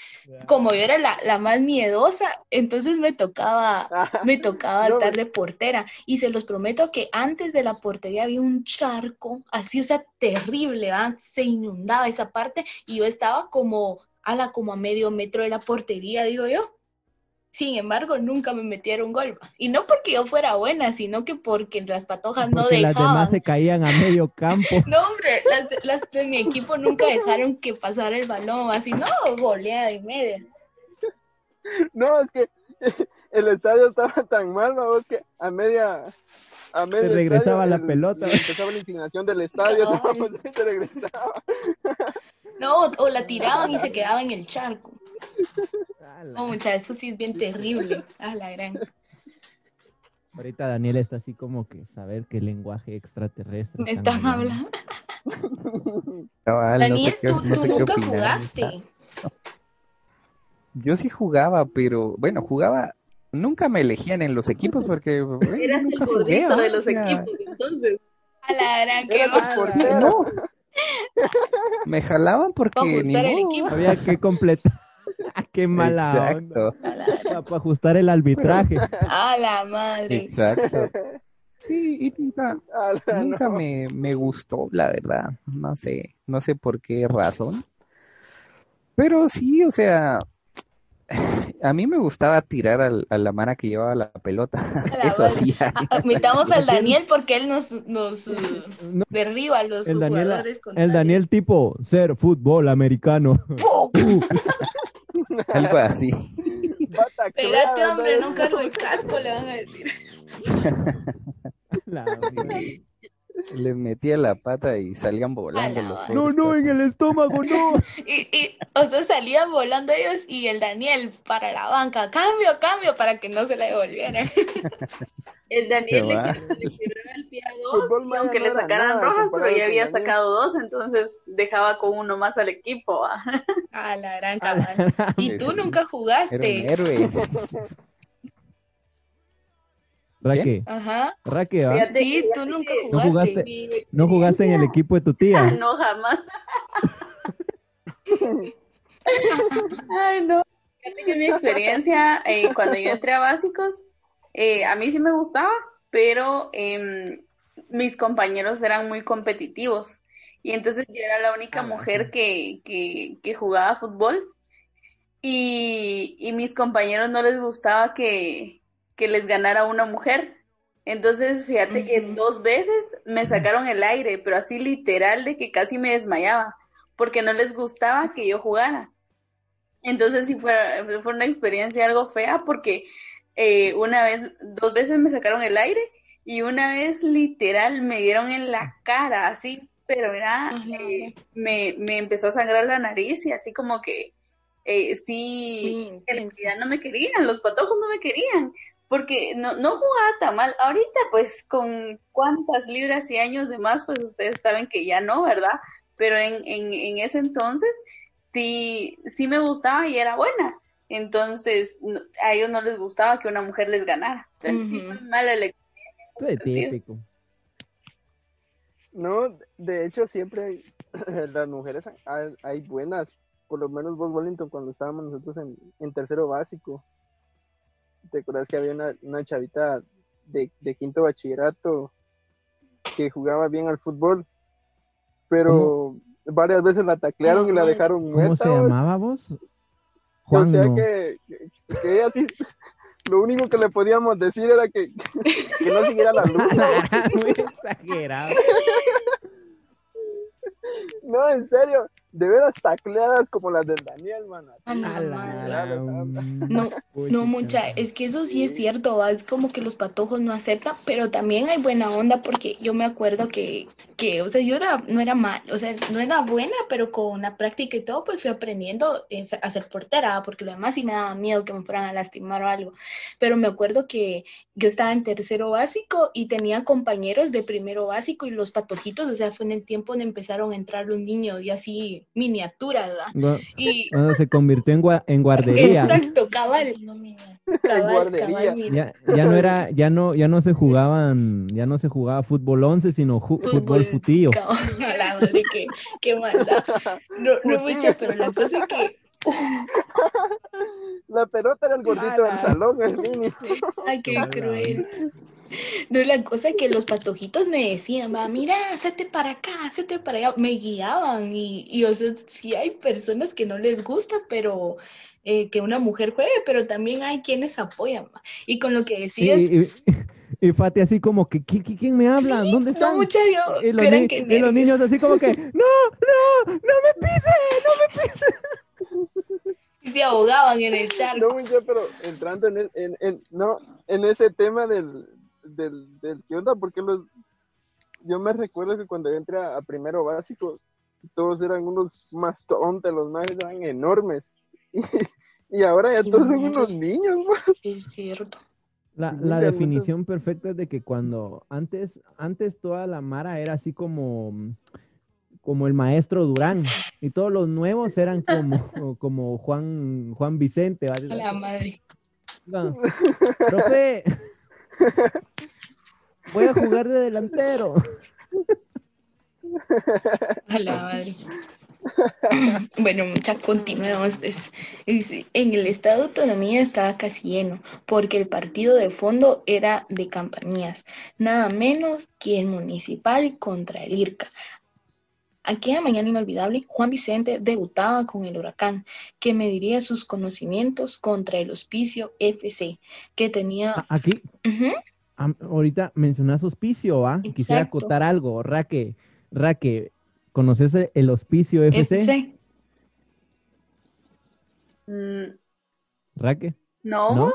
como yo era la, la más miedosa, entonces me tocaba, me tocaba No, estar de portera. Y se los prometo que antes de la portería había un charco, así, o sea, terrible, ¿va? Se inundaba esa parte y yo estaba como, a la, como a medio metro de la portería, digo yo. Sin embargo, nunca me metieron gol. Y no porque yo fuera buena, sino que porque las patojas no Porque las demás dejaban. se caían a medio campo. No, hombre, las, de- las de mi equipo nunca dejaron que pasara el balón, así, no, goleada y media. No, es que el estadio estaba tan mal, vamos, que a media. A medio regresaba estadio, la el- pelota. Empezaba la inclinación del estadio, vamos, y se regresaba. No, o la tiraban y se quedaba en el charco. No, mucha, eso sí es bien terrible. A la gran. Ahorita Daniel está así como que saber qué lenguaje extraterrestre. Me están hablando. Cabal, no sé Daniel, qué- tú, no tú sé qué nunca opinar. jugaste. Yo sí jugaba, pero bueno, jugaba. Nunca me elegían en los equipos porque. Eras el gordito de los equipos, entonces. A la gran, qué Era va. No. Me jalaban porque ni el equipo. Había que completar. Qué mala onda. Exacto. Para ajustar el arbitraje. A la madre. exacto. Sí, y nunca, Ala, nunca no. me, me gustó, la verdad. No sé, no sé por qué razón. Pero sí, o sea, a mí me gustaba tirar al- a la mano que llevaba la pelota. la Eso hacía. Admitamos al Daniel porque él nos, nos uh, No, derriba a los el Daniel, jugadores el contrarios. Daniel tipo ser fútbol americano. Algo así. Espérate, hombre, ¿no? no cargo el casco, le van a decir. La. Les metía la pata y salían volando la los. No, no, en el estómago, no. Y, y, o sea, salían volando ellos y el Daniel para la banca, cambio, cambio, para que no se le devolvieran. El Daniel le, le quebraba el pie a dos, y aunque no le sacaran nada rojas, pero ya había Daniel. sacado dos, entonces dejaba con uno más al equipo. ¿va? A la gran cabal. Y tú nunca Era un jugaste. héroe. Raque, Ajá. Raque, ¿va? Fíjate- Sí, tú nunca No jugaste. mi No jugaste en el equipo de tu tía. No, jamás. Ay, no. Fíjate que mi experiencia, eh, cuando yo entré a básicos, eh, a mí sí me gustaba, pero em, mis compañeros eran muy competitivos. Y entonces yo era la única Ah, mujer que, que, que jugaba fútbol. Y, y mis compañeros no les gustaba que, que les ganara una mujer. Entonces, fíjate que dos veces me sacaron el aire, pero así literal de que casi me desmayaba, porque no les gustaba que yo jugara. Entonces sí fue, fue una experiencia algo fea porque eh, una vez, dos veces me sacaron el aire y una vez literal me dieron en la cara, así, pero era, eh, me, me empezó a sangrar la nariz y así como que eh, sí, Muy en realidad no me querían, los patojos no me querían, porque no, no jugaba tan mal. Ahorita pues con cuántas libras y años de más, pues ustedes saben que ya no, ¿verdad? Pero en, en, en ese entonces sí, sí me gustaba y era buena. Entonces no- a ellos no les gustaba que una mujer les ganara. Entonces fue mala elección. Típico. No, de hecho siempre hay, las mujeres hay, hay buenas, por lo menos vos Wellington cuando estábamos nosotros en, en tercero básico, te acuerdas que había una, una chavita de, de quinto bachillerato que jugaba bien al fútbol, pero varias veces la taclearon y la dejaron ¿Cómo muerta. se vos. llamaba vos? O sea que, que, que ella sí, lo único que le podíamos decir era que, que no siguiera la luz. Muy exagerado. No, en serio, de veras tacleadas como las del Daniel, man. así. La la No. No, mucha, es que eso sí es cierto, ¿va? es como que los patojos no aceptan, pero también hay buena onda porque yo me acuerdo que, que o sea, yo era, no era mal, o sea, no era buena, pero con la práctica y todo, pues fui aprendiendo a ser portera, ¿va? porque lo demás sí me daba miedo que me fueran a lastimar o algo, pero me acuerdo que yo estaba en tercero básico y tenía compañeros de primero básico y los patojitos, o sea, fue en el tiempo donde empezaron a entrar los niños y así miniaturas, ¿va? Cu- Y Cuando se convirtió en, gua- en guardería. Exacto, cabal. Cabal, guardería. cabal, mira. Ya, ya no era, ya no, ya no se jugaban, ya no se jugaba fútbol 11, sino ju- fútbol Fútbol. futillo. La madre, qué, qué maldad. No, no mucha, pero la cosa es que, La pelota era el gordito del salón, el mini. ay, qué cruel. No, la cosa es que los patojitos me decían, va, mira, hacete para acá, hacete para allá, me guiaban y, y o sea, sí hay personas que no les gusta, pero eh, que una mujer juegue, pero también hay quienes apoyan, va. Y con lo que Sí, decías, y, y Fati así como que, ¿qui- qui- ¿quién me habla? ¿Dónde no están? mucha yo, y, los ni- que y los nervios. niños así como que, no, no, no me pises, no me pises. Y se ahogaban en el charco. No, mucho, pero entrando en, el- en, en- no, en ese tema del, del, del qué onda, porque los, yo me recuerdo que cuando yo entré a, a primero básico, todos eran unos mastodontes, los más eran enormes. Y, y ahora ya todos son unos niños, man. Es cierto. La, la definición perfecta es de que cuando antes, antes toda la Mara era así como, como el maestro Durán y todos los nuevos eran como, como Juan, Juan Vicente. ¿va? A la madre. Oiga, Profe, voy a jugar de delantero. A la madre. Bueno, mucha continuemos. Es- en el estado de autonomía estaba casi lleno, porque el partido de fondo era de campañas, nada menos que el municipal contra el IRCA. Aquella mañana inolvidable, Juan Vicente debutaba con el Huracán, que mediría sus conocimientos contra el Hospicio FC, que tenía... A- Aquí, ahorita mencionas hospicio, ¿va? Quisiera acotar algo. Raque, Raque, ¿conoces el- hospicio FC? FC. Mm, Raque. ¿No? ¿No?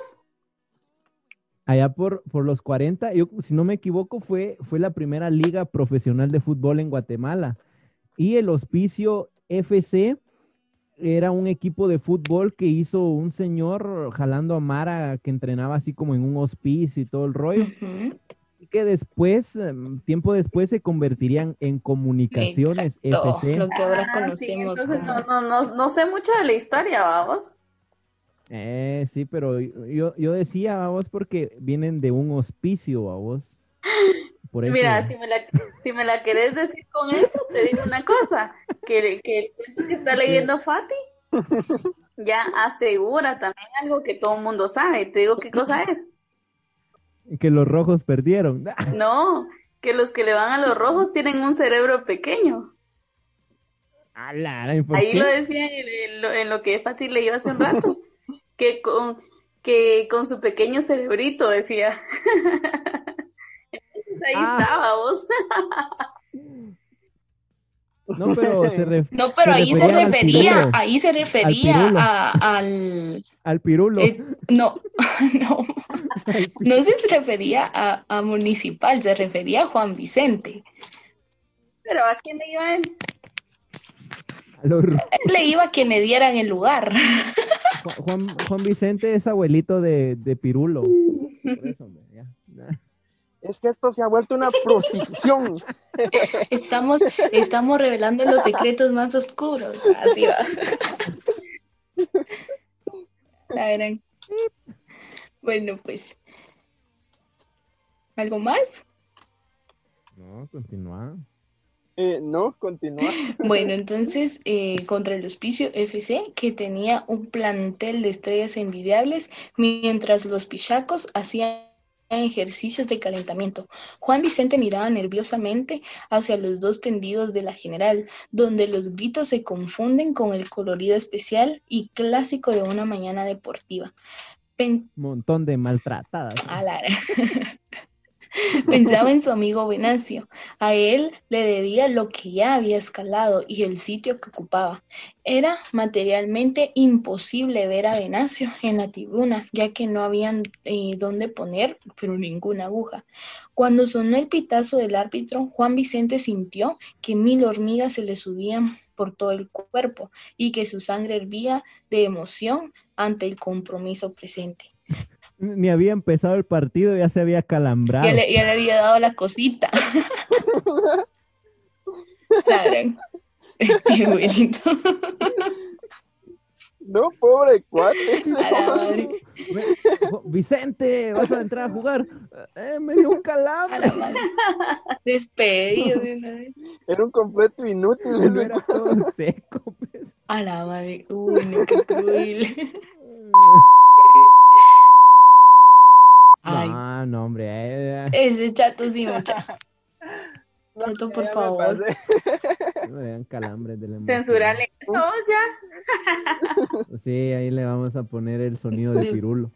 allá por, por los 40, yo, si no me equivoco, fue, fue la primera liga profesional de fútbol en Guatemala. Y el hospicio FC era un equipo de fútbol que hizo un señor jalando a Mara que entrenaba así como en un hospicio y todo el rollo. Y que después, em, tiempo después, se convertirían en comunicaciones Exacto, FC. lo que ahora Ah, sí, entonces como... no, no, no, no sé mucho de la historia, vamos. Eh, sí, pero yo, yo decía, vamos, porque vienen de un hospicio, a vos. Por eso. Mira, si me, la, si me la querés decir con eso, te digo una cosa, que, que el cuento que está leyendo Fati ya asegura también algo que todo el mundo sabe. Te digo qué cosa es. Que los rojos perdieron. No, que los que le van a los rojos tienen un cerebro pequeño. Ala, ¿y por Ahí qué? lo decía en, en lo, en lo que Fati leyó hace un rato, que con, que con su pequeño cerebrito, decía. Ahí Ah. estaba vos. No, pero se ref- No, pero se ahí se refería, pirulo, ahí se refería pirulo. a, al... al pirulo. eh, no, no, no se refería a, a municipal, se refería a Juan Vicente. Pero ¿a quién le iba él? a los Le iba a que le dieran el lugar. Juan, Juan, Juan Vicente es abuelito de, de Pirulo. Por eso. Es que esto se ha vuelto una prostitución. Estamos, estamos revelando los secretos más oscuros. Así va. La gran. Bueno, pues. ¿Algo más? No, continúa. Eh, no, continúa. Bueno, entonces, eh, contra el Hospicio FC, que tenía un plantel de estrellas envidiables, mientras los pichacos hacían ejercicios de calentamiento. Juan Vicente miraba nerviosamente hacia los dos tendidos de la general, donde los gritos se confunden con el colorido especial y clásico de una mañana deportiva. Pen- Montón de maltratadas. la- Pensaba en su amigo Venancio. A él le debía lo que ya había escalado y el sitio que ocupaba. Era materialmente imposible ver a Venancio en la tribuna, ya que no habían eh, dónde poner, pero ninguna aguja. Cuando sonó el pitazo del árbitro, Juan Vicente sintió que mil hormigas se le subían por todo el cuerpo y que su sangre hervía de emoción ante el compromiso presente. Ni había empezado el partido, ya se había calambrado. Ya le, ya le había dado la cosita. Bonito. No, pobre cuate. Vicente, vas a entrar a jugar. Eh, me dio un A la calambre. madre. Despedido de una vez. Era un completo inútil. No era todo seco. pues. A la madre. Uy, qué cruel. Ay, No, no, hombre. eh, ese chato sí, mucha. No, Chato, por me favor. no me dan calambres de la emoción. Censurarle eso ya. Sí, ahí le vamos a poner el sonido de pirulo.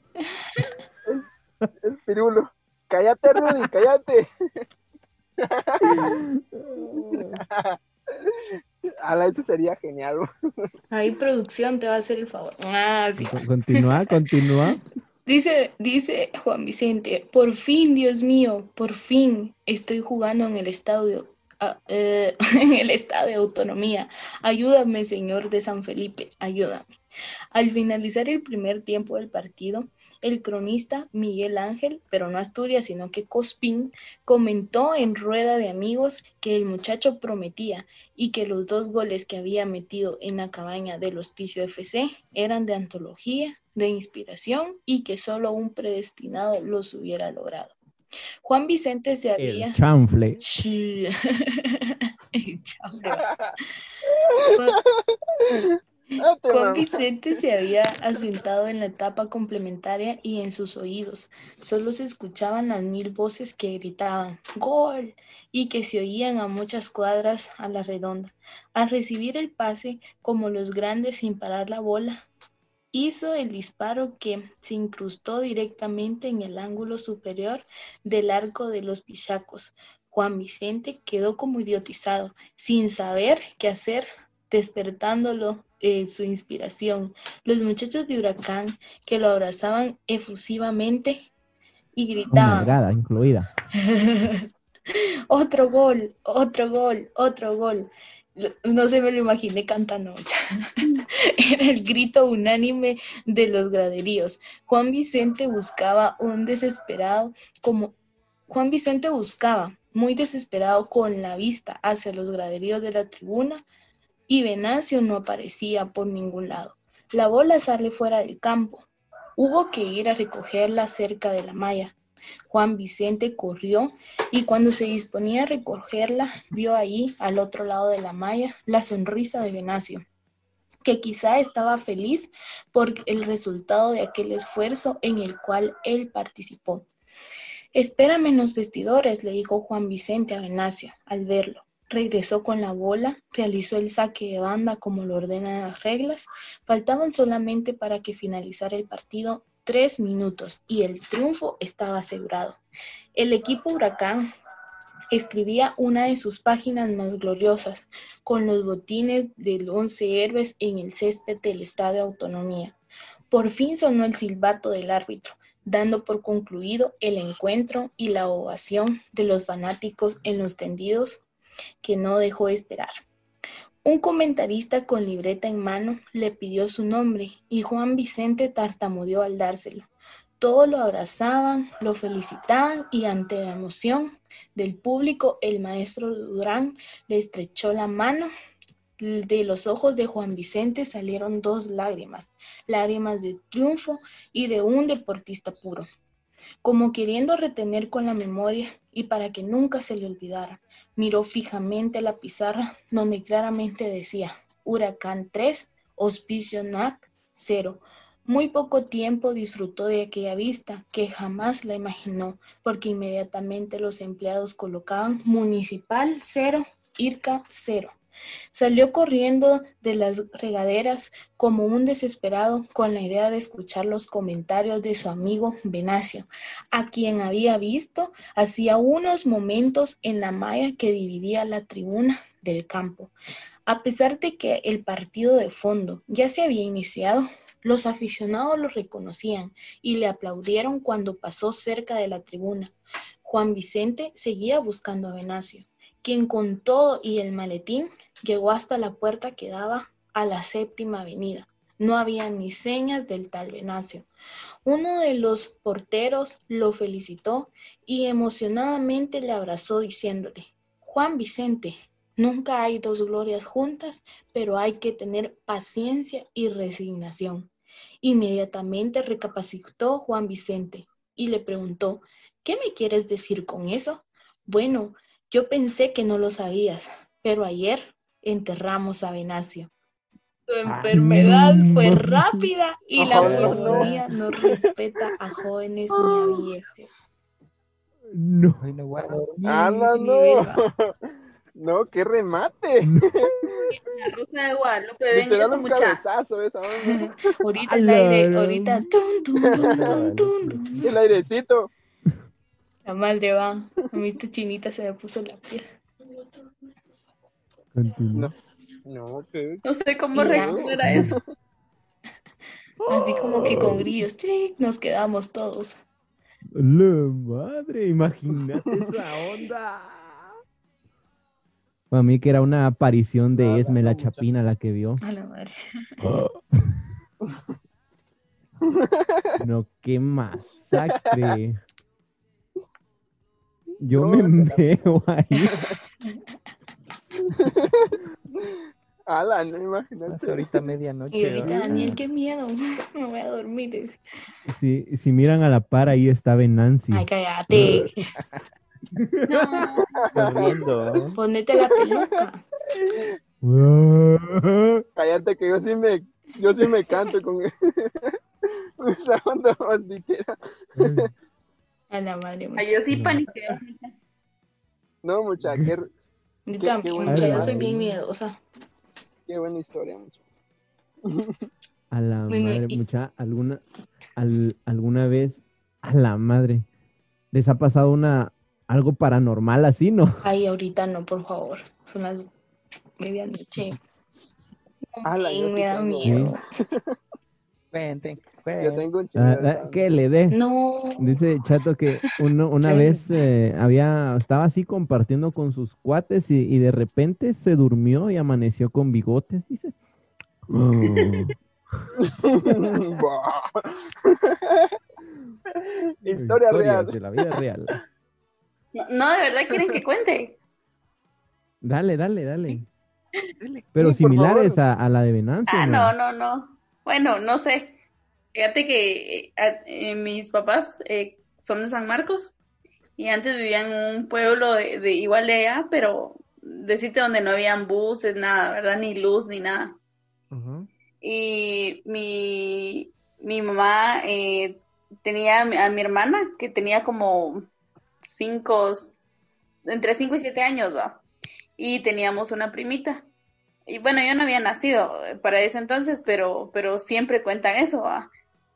El pirulo. Cállate, Rudy, cállate. Ala, eso sería genial. Ahí producción te va a hacer el favor. Ah, sí. Con- Continúa, continúa. Dice, dice Juan Vicente, por fin, Dios mío, por fin estoy jugando en el estadio, ah, eh, en el estado de autonomía. Ayúdame, Señor de San Felipe, ayúdame. Al finalizar el primer tiempo del partido, el cronista Miguel Ángel, pero no Asturias, sino que Cospín, comentó en rueda de amigos que el muchacho prometía y que los dos goles que había metido en la cabaña del Hospicio FC eran de antología, de inspiración y que solo un predestinado los hubiera logrado. Juan Vicente se había... El chanfle. El chanfle. Date, Juan. Vicente se había asentado en la etapa complementaria y en sus oídos solo se escuchaban las mil voces que gritaban ¡Gol! y que se oían a muchas cuadras a la redonda. Al recibir el pase, como los grandes sin parar la bola, hizo el disparo que se incrustó directamente en el ángulo superior del arco de los pichacos. Juan Vicente quedó como idiotizado, sin saber qué hacer, despertándolo eh, su inspiración. Los muchachos de Huracán, que lo abrazaban efusivamente, y Una gritaban, grada incluida. otro gol, otro gol, otro gol. No se me lo imaginé cantando. Era el grito unánime de los graderíos. Juan Vicente buscaba un desesperado como Juan Vicente buscaba, muy desesperado con la vista hacia los graderíos de la tribuna, y Venancio no aparecía por ningún lado. La bola sale fuera del campo. Hubo que ir a recogerla cerca de la malla. Juan Vicente corrió y cuando se disponía a recogerla, vio ahí, al otro lado de la malla, la sonrisa de Venancio, que quizá estaba feliz por el resultado de aquel esfuerzo en el cual él participó. Espérame en los vestidores, le dijo Juan Vicente a Venancio al verlo. Regresó con la bola, realizó el saque de banda como lo ordenan las reglas. Faltaban solamente para que finalizara el partido tres minutos y el triunfo estaba asegurado. El equipo Huracán escribía una de sus páginas más gloriosas, con los botines del once héroes en el césped del Estadio Autonomía. Por fin sonó el silbato del árbitro, dando por concluido el encuentro y la ovación de los fanáticos en los tendidos que no dejó esperar. Un comentarista con libreta en mano le pidió su nombre y Juan Vicente tartamudeó al dárselo. Todos lo abrazaban, lo felicitaban y ante la emoción del público el maestro Durán le estrechó la mano. De los ojos de Juan Vicente salieron dos lágrimas, lágrimas de triunfo y de un deportista puro, como queriendo retener con la memoria y para que nunca se le olvidara. Miró fijamente la pizarra donde claramente decía Huracán 3, Hospicio NAC 0. Muy poco tiempo disfrutó de aquella vista, que jamás la imaginó, porque inmediatamente los empleados colocaban Municipal 0, IRCA 0. Salió corriendo de las regaderas como un desesperado con la idea de escuchar los comentarios de su amigo Venacio, a quien había visto hacía unos momentos en la malla que dividía la tribuna del campo. A pesar de que el partido de fondo ya se había iniciado, los aficionados lo reconocían y le aplaudieron cuando pasó cerca de la tribuna. Juan Vicente seguía buscando a Venacio, quien con todo y el maletín llegó hasta la puerta que daba a la séptima avenida. No había ni señas del tal Venacio. Uno de los porteros lo felicitó y emocionadamente le abrazó diciéndole, Juan Vicente, nunca hay dos glorias juntas, pero hay que tener paciencia y resignación. Inmediatamente recapacitó Juan Vicente y le preguntó, ¿qué me quieres decir con eso? Bueno, yo pensé que no lo sabías, pero ayer enterramos a Venacio. Su enfermedad fue rápida y la porfonía no respeta a jóvenes ni a viejos. No. No dormir. ¡Ah, no, no! No, qué remate. La Rosa de Guadalupe, ven Literal eso, un mucha. cabezazo esa onda. Ahorita el aire, ahorita tun, tun, tun. El airecito. La madre va. A mí esta chinita se me puso la piel. Continúa. No, no. No sé cómo a eso. Así como que con grillos, ¡tric! nos quedamos todos. La madre, imagínate esa onda. Para mí que era una aparición No, de no, Esme la no, mucha- Chapina la que vio. A la madre. No, qué masacre. Yo me veo ahí. Alan, imagínate. ahorita medianoche. Y ahorita, ¿verdad? Daniel, qué miedo. Me voy a dormir. Si, si miran a la par, ahí está Venancio. Ay, cállate. No, Durmiendo. Ponete la peluca. Cállate que yo sí me, yo sí me canto con esa onda malditera. A la madre. Ay, yo sí paniqueo. No, mucha, qué, Yo qué también, buena mucha, yo soy bien miedosa. qué buena historia, mucha. A la Bueno, madre, y- mucha, alguna, al- alguna vez, a la madre, les ha pasado una, algo paranormal así, ¿no? Ay, ahorita no, por favor. Son las medianoche. Ay, sí me da tengo. Yo tengo un Ah, ah, que le dé. No. Dice Chato que uno, una Sí. vez eh, había, estaba así compartiendo con sus cuates y, y de repente se durmió y amaneció con bigotes, dice. Historia real. de la vida real. No, de verdad quieren que cuente. Dale, dale, dale. Pero Sí, similares a, a la de Venancio. Ah, ¿no? no, no, no. Bueno, no sé. Fíjate que eh, eh, mis papás eh, son de San Marcos y antes vivían en un pueblo de, de igual de allá, pero de sitio donde no habían buses, nada, ¿verdad? Ni luz, ni nada. Y mi, mi mamá eh, tenía a mi, a mi hermana que tenía como cinco, entre cinco y siete años, ¿va? Y teníamos una primita. Y bueno, yo no había nacido eh, para ese entonces, pero, pero siempre cuentan eso.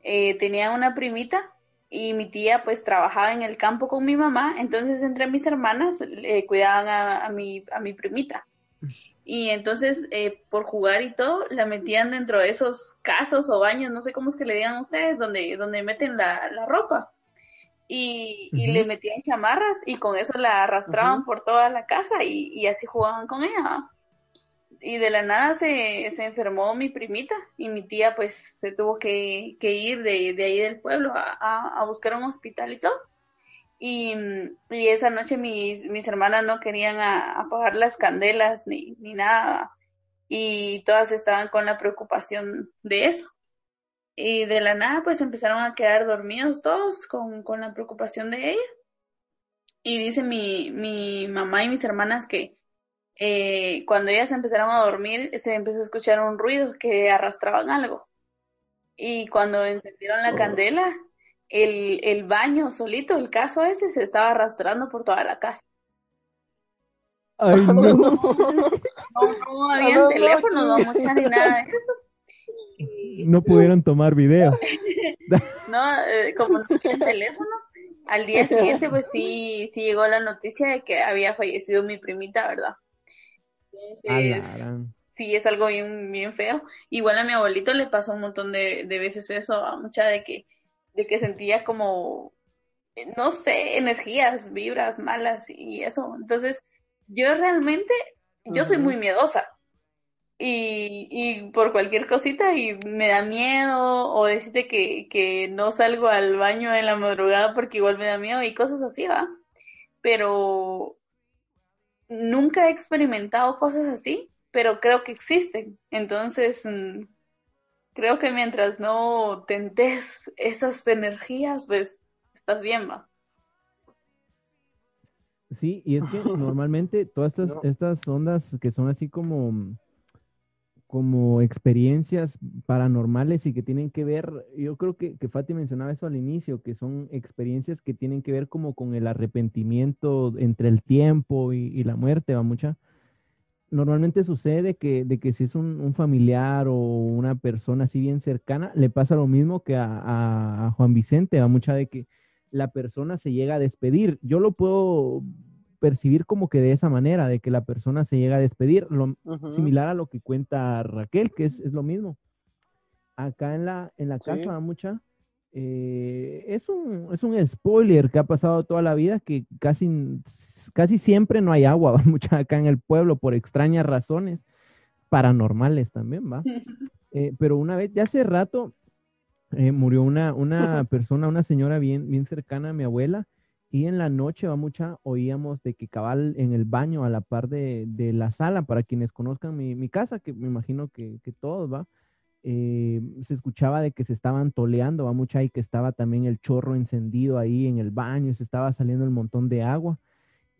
Eh, tenía una primita y mi tía pues trabajaba en el campo con mi mamá, entonces entre mis hermanas eh, cuidaban a, a mi, a mi primita. Y entonces, eh, por jugar y todo, la metían dentro de esos casos o baños, no sé cómo es que le digan ustedes, donde, donde meten la, la ropa. Y, le metían chamarras y con eso la arrastraban por toda la casa y, y así jugaban con ella. Y de la nada se, se enfermó mi primita y mi tía pues se tuvo que, que ir de, de ahí del pueblo a, a, buscar un hospital y todo. Y, esa noche mis, mis hermanas no querían apagar las candelas ni, ni nada. Y todas estaban con la preocupación de eso. Y de la nada pues empezaron a quedar dormidos todos con, con la preocupación de ella. Y dice mi, mi mamá y mis hermanas que eh, cuando ellas empezaron a dormir se empezó a escuchar un ruido que arrastraban algo. Y cuando encendieron la candela, el, el baño solito, el caso ese, se estaba arrastrando por toda la casa. Ay, no. No, no había no, teléfonos, no, mucha ni nada de eso. Y, No pudieron tomar video. no, eh, como no tenía teléfono, al día siguiente pues sí, sí llegó la noticia de que había fallecido mi primita, ¿verdad? Entonces, sí es algo bien, bien feo. Igual a mi abuelito le pasó un montón de, de veces eso, a mucha de que, de que sentía como, eh, no sé, energías, vibras malas y eso. Entonces, yo realmente, yo soy muy miedosa. Y, y por cualquier cosita y me da miedo o decirte que, que no salgo al baño en la madrugada porque igual me da miedo y cosas así, ¿va? Pero nunca he experimentado cosas así, pero creo que existen. Entonces, mm, creo que mientras no tentes esas energías, pues estás bien, va. Sí, y es que normalmente todas estas, No. estas ondas que son así como, como experiencias paranormales y que tienen que ver, yo creo que, que mencionaba eso al inicio, que son experiencias que tienen que ver como con el arrepentimiento entre el tiempo y, la muerte, va mucha. Normalmente sucede que, de que si es un, familiar o una persona así bien cercana, le pasa lo mismo que a- a Juan Vicente, va mucha de que la persona se llega a despedir. Yo lo puedo percibir como que de esa manera, de que la persona se llega a despedir, lo, Ujú. similar a lo que cuenta Raquel, que es, es lo mismo. Acá en la, en la Sí. casa, mucha, eh, es un, es un spoiler que ha pasado toda la vida, que casi, casi siempre no hay agua, mucha acá en el pueblo por extrañas razones, paranormales también, va. Eh, pero una vez, ya hace rato, eh, murió una, una persona, una señora bien, bien cercana a mi abuela, y en la noche, va mucha, oíamos de que cabal en el baño a la par de, de la sala, para quienes conozcan mi, mi casa, que me imagino que, que todos, va, eh, se escuchaba de que se estaban toleando, va mucha, y que estaba también el chorro encendido ahí en el baño, se estaba saliendo el montón de agua.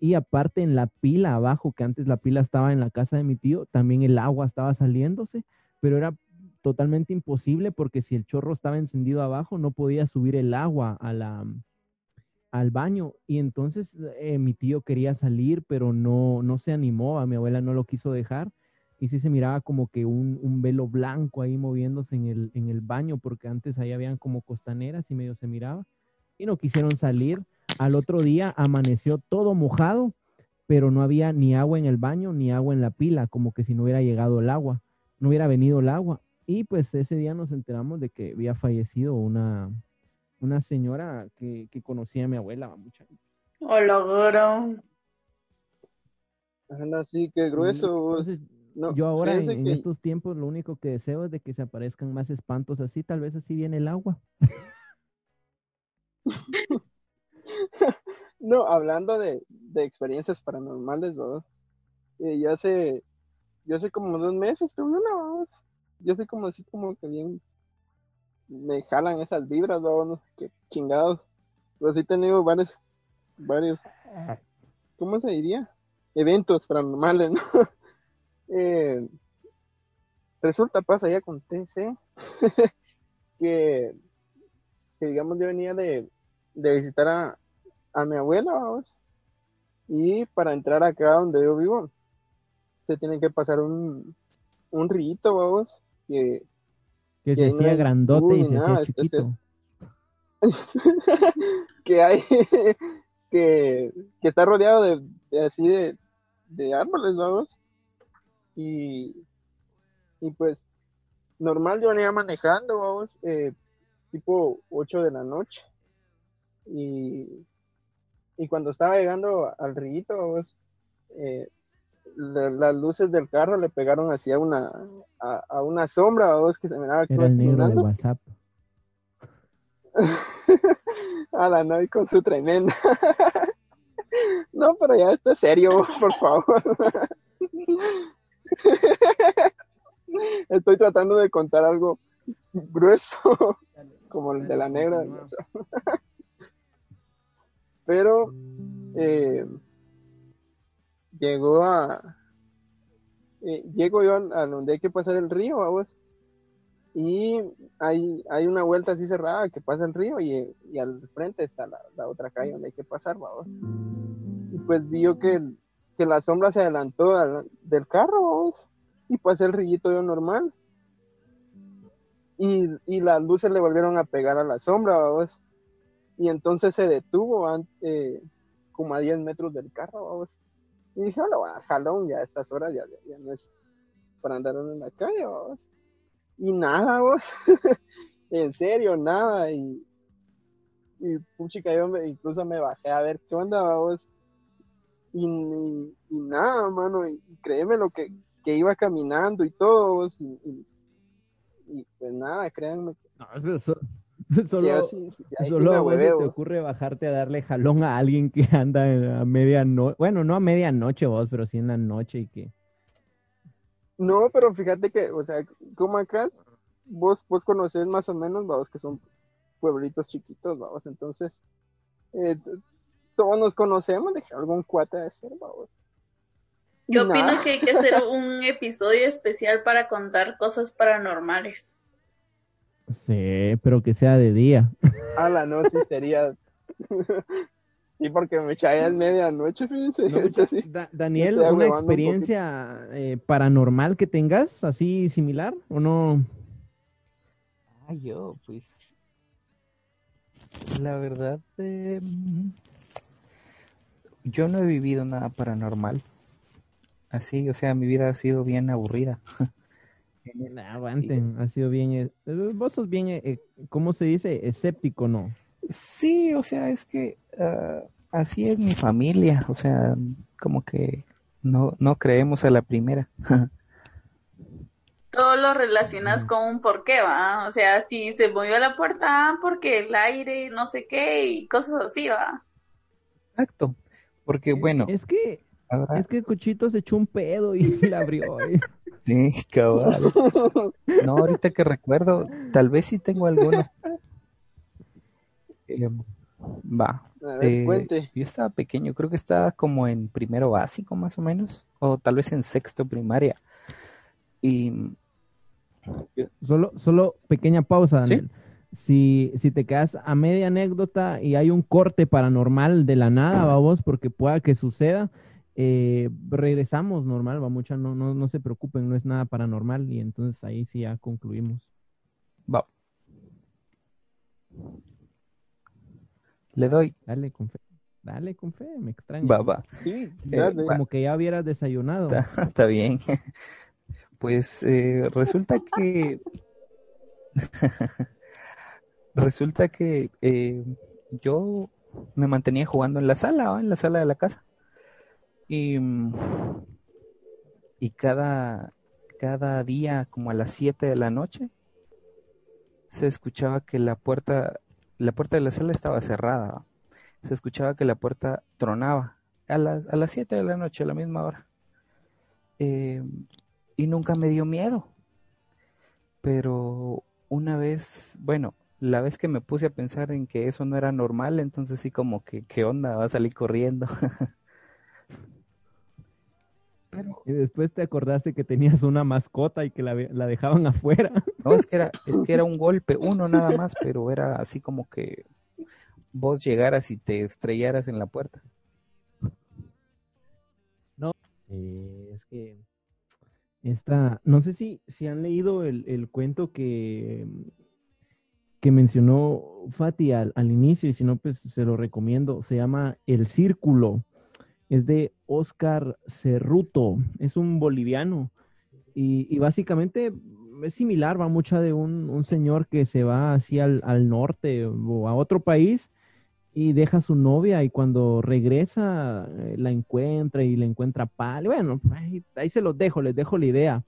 Y aparte en la pila abajo, que antes la pila estaba en la casa de mi tío, también el agua estaba saliéndose, pero era totalmente imposible porque si el chorro estaba encendido abajo, no podía subir el agua a la, al baño. Y entonces eh, mi tío quería salir, pero no, no se animó, a mi abuela no lo quiso dejar. Y sí se miraba como que un, un velo blanco ahí moviéndose en el, en el baño, porque antes ahí habían como costaneras y medio se miraba. Y no quisieron salir. Al otro día amaneció todo mojado, pero no había ni agua en el baño ni agua en la pila, como que si no hubiera llegado el agua, no hubiera venido el agua. y pues ese día nos enteramos de que había fallecido una, una señora que, que conocía a mi abuela, mucha. Hola, goro. Anda, sí, qué grueso. vos. Entonces, No, yo ahora en, estos tiempos lo único que deseo es de que se aparezcan más espantos así, tal vez así viene el agua. No, hablando de, de experiencias paranormales, vamos. eh, yo hace, yo hace como dos meses tuve una, vamos. Yo soy como así como que bien, me jalan esas vibras, vamos, no sé qué chingados. Pero sí he tenido varios, varios, ¿cómo se diría? Eventos paranormales, ¿no? Eh, resulta, pasa, ya ¿sí? que, que digamos yo venía de, de visitar a, a mi abuela, vamos. Y para entrar acá donde yo vivo, se tiene que pasar un, un rito, vamos, que, Que se no hacía grandote y se hacía chiquito. que hay, que, que está rodeado de, de así de, de árboles, vamos. Y, y pues, normal yo venía manejando, vamos, eh, tipo 8 de la noche. Y, y cuando estaba llegando al río, vamos, eh, la- las luces del carro le pegaron hacia una, a, a una sombra, vamos, que se miraba que Era el negro de. WhatsApp. a la Noy con su tremenda. No, pero ya esto es serio, por favor. Estoy tratando de contar algo grueso, como el de la negra. Pero eh, llegó a. eh, llego yo a donde hay que pasar el río, vamos. Y hay, hay una vuelta así cerrada que pasa el río y, y al frente está la, la otra calle donde hay que pasar, vamos. Y pues vio que, que la sombra se adelantó del carro, vamos. Y pasé el rillito yo normal. Y, y las luces le volvieron a pegar a la sombra, vamos. Y entonces se detuvo eh, como a 10 metros del carro, vamos. Y dije, hola, jalón, ya a estas horas ya, ya no es para andar en la calle, vamos. Y nada, vos. en serio, nada. Y, y puchica, yo incluso me bajé a ver qué onda, vos. Y, y, y nada, mano. Y, créeme lo que, que iba caminando y todo, vos. Y, y, y pues nada, créanme que, No, solo, yo sí- sí- solo me te ocurre bajarte a darle jalón a alguien que anda a medianoche. Bueno, no a medianoche vos, pero sí en la noche y que. No, pero fíjate que, o sea, como acá, vos, vos conocés más o menos, vamos, que son pueblitos chiquitos, vamos, entonces, eh, todos nos conocemos, dije, algún cuate de ser, vamos. Yo opino que hay que hacer un episodio especial para contar cosas paranormales. Sí, pero que sea de día. Ala, no, sí sería. sí, porque me eché es medianoche, fíjense. No, ahorita sí. Da- Daniel, ¿una un experiencia eh, paranormal que tengas así similar o no? Ah, yo, pues. La verdad, eh, yo no he vivido nada paranormal. Así, o sea, mi vida ha sido bien aburrida. Nah, aguanten, ha sido bien. eh, vos sos bien, eh, eh, ¿cómo se dice? Escéptico, ¿no? Sí, o sea, es que ah, así es mi familia. O sea, como que no, no creemos a la primera. Todo lo relacionas con un porqué, ¿va? O sea, si se movió la puerta, ah, porque el aire, no sé qué, y cosas así, ¿va? Exacto. Porque bueno, Es que, es que el cochito se echó un pedo y la abrió. eh. Sí, cabal. No, ahorita que recuerdo, tal vez sí tengo alguna. Eh, va. A ver, Eh, cuente. yo estaba pequeño, creo que estaba como en primero básico más o menos, o tal vez en sexto primaria. Y Solo, solo pequeña pausa, ¿Sí? Daniel. Si, si te quedas a media anécdota y hay un corte paranormal de la nada, vamos, porque pueda que suceda, eh, regresamos normal, va mucha, no, no, no se preocupen, no es nada paranormal y entonces ahí sí ya concluimos. va. Le doy, Dale con fe, dale con fe, me extraña. va, va. Sí, Eh, va. Como que ya hubieras desayunado. Está, está bien. Pues eh, resulta que resulta que eh, yo me mantenía jugando en la sala, en la sala de la casa. Y, y cada, cada día, como a las 7 de la noche, se escuchaba que la puerta, la puerta de la sala estaba cerrada. Se escuchaba que la puerta tronaba a las, a las 7 de la noche, a la misma hora. Eh, y nunca me dio miedo. Pero una vez, bueno, la vez que me puse a pensar en que eso no era normal, entonces sí como que, ¿qué onda? Va a salir corriendo. Pero... Y después te acordaste que tenías una mascota y que la, la, dejaban afuera. No, es que, era, es que era un golpe, uno nada más, pero era así como que vos llegaras y te estrellaras en la puerta. No, eh, es que esta, no sé si, si han leído el, el cuento que que mencionó Fati al, inicio, y si no, pues se lo recomiendo. Se llama El Círculo. Es de Oscar Cerruto. Es un boliviano. Y, básicamente es similar, va mucha de un, señor que se va hacia al, norte o a otro país y deja a su novia y cuando regresa eh, la encuentra y le encuentra pal. Bueno, ahí, se los dejo, les dejo la idea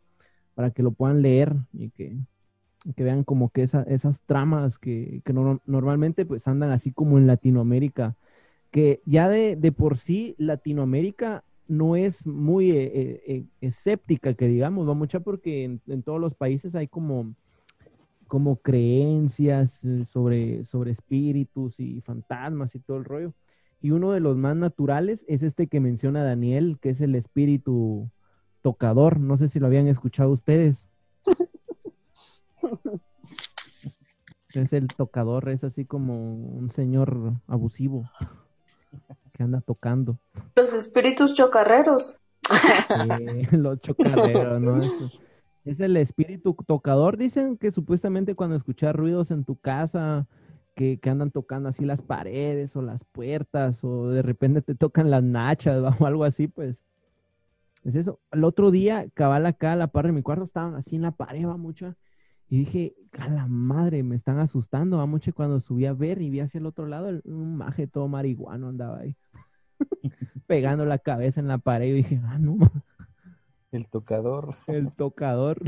para que lo puedan leer y que que vean como que esas tramas que, normalmente pues andan así como en Latinoamérica, que ya de, por sí Latinoamérica no es muy eh, eh, eh, escéptica, que digamos, va mucha porque en, todos los países hay como, como creencias sobre, sobre espíritus y fantasmas y todo el rollo. Y uno de los más naturales es este que menciona Daniel, que es el espíritu tocador. No sé si lo habían escuchado ustedes. Es el tocador, es así como un señor abusivo que anda tocando. Los espíritus chocarreros. los chocarreros, ¿no? Es, el espíritu tocador. Dicen que supuestamente cuando escuchas ruidos en tu casa, que, andan tocando así las paredes o las puertas, o de repente te tocan las nachas o algo así, pues es eso. El otro día, cabal acá a la par de mi cuarto, estaban así en la pared, va mucha y dije, a la madre, me están asustando. A mucho cuando subí a ver y vi hacia el otro lado, un maje todo marihuano andaba ahí, pegando la cabeza en la pared. Y dije, ah, no. El tocador. El tocador.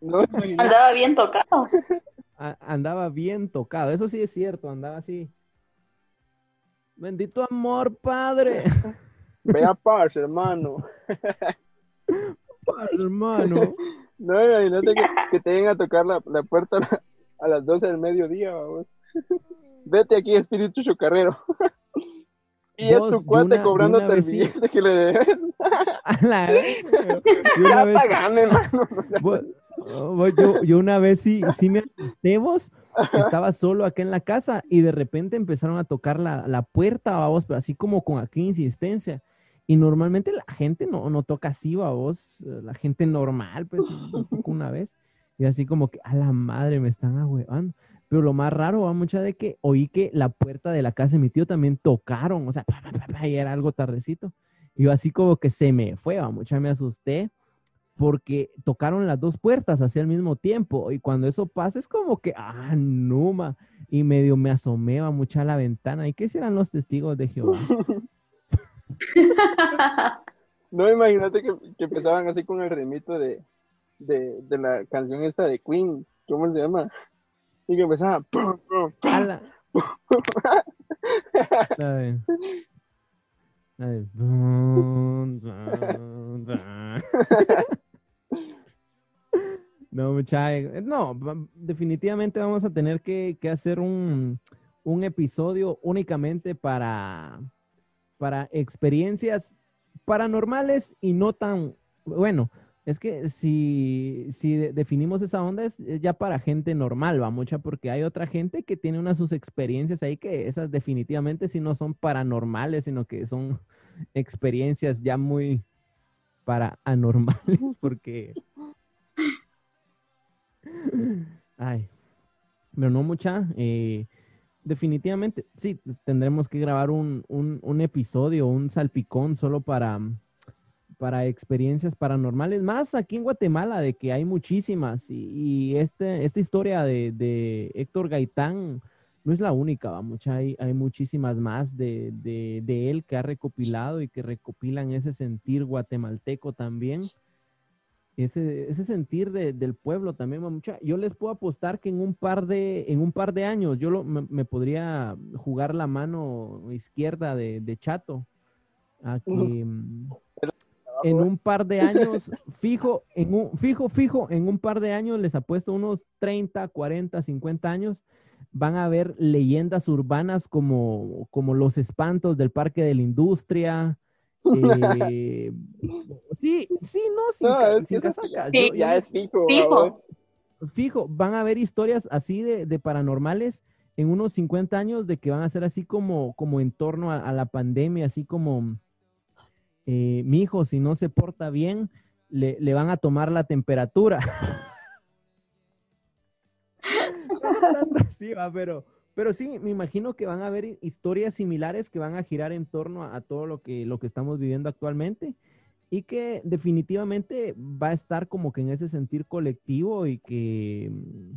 andaba bien tocado. andaba bien tocado, eso sí es cierto, andaba así. Bendito amor, padre. Vea paz, hermano. Paz, hermano. No, imagínate que, que te vengan a tocar la, la puerta a las 12 del mediodía, vamos. Vete aquí, espíritu chocarrero. Y es tu cuate cobrándote el billete que le debes. ya pagame, hermano. yo, yo una vez sí, sí me asusté vos. Estaba solo acá en la casa y de repente empezaron a tocar la, la puerta, vamos, pero así como con aquí insistencia. Y normalmente la gente no, no toca así, va vos, la gente normal, pues, una vez. Y así como que, a la madre, me están ahuevando. Pero lo más raro, va mucha de que oí que la puerta de la casa de mi tío también tocaron, o sea, y era algo tardecito. Y así como que se me fue, va mucha, me asusté porque tocaron las dos puertas así al mismo tiempo. Y cuando eso pasa, es como que, ah, numa. Y medio me asomé, va mucha a la ventana. ¿Y qué serán los testigos de Jehová? no, imagínate que, que, empezaban así con el remito de, de, de, la canción esta de Queen, ¿cómo se llama? Y que empezaba. No, mucha, no, definitivamente vamos a tener que, que hacer un, un episodio únicamente para, para experiencias paranormales y no tan, bueno, es que si, si definimos esa onda es, ya para gente normal, va mucha, porque hay otra gente que tiene unas sus experiencias ahí que esas definitivamente si no son paranormales, sino que son experiencias ya muy para anormales, porque... Ay, pero no mucha, eh, definitivamente, sí, tendremos que grabar un, un, un, episodio, un salpicón solo para, para experiencias paranormales, más aquí en Guatemala, de que hay muchísimas. Y, este, esta historia de, de, Héctor Gaitán no es la única, hay, hay muchísimas más de, de, él que ha recopilado y que recopilan ese sentir guatemalteco también. Ese, ese sentir del pueblo también, mucha. Yo les puedo apostar que en un par de, en un par de años yo lo, me, me, podría jugar la mano izquierda de, de Chato. Aquí, en un par de años, fijo, en un, fijo, fijo, en un par de años, les apuesto unos 30, 40, 50 años, van a haber leyendas urbanas como, como los espantos del Parque de la Industria. Eh, sí, sí, no, sin, No, es sin que eso casaca. ya, Yo- ya yo- es fijo. Fijo. fijo, van a haber historias así de, de paranormales en unos 50 años de que van a ser así como, como en torno a, a la pandemia, así como, eh, mi hijo, si no se porta bien, le, le van a tomar la temperatura. No tanto así, va, pero, pero sí, me imagino que van a haber hi- historias similares que van a girar en torno a, a todo lo que, lo que estamos viviendo actualmente y que definitivamente va a estar como que en ese sentir colectivo y que mm,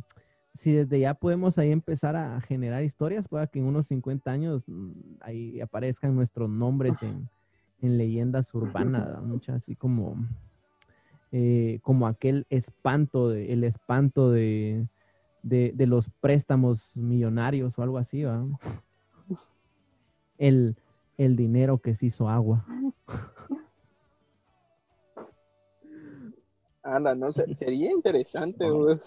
si desde ya podemos ahí empezar a generar historias, pueda que en unos 50 años mm, ahí aparezcan nuestros nombres en, en leyendas urbanas, muchas así como eh, como aquel espanto, de, el espanto de, de, de los préstamos millonarios o algo así, ¿va? El, el dinero que se hizo agua. Anda, no sé, sería interesante, No.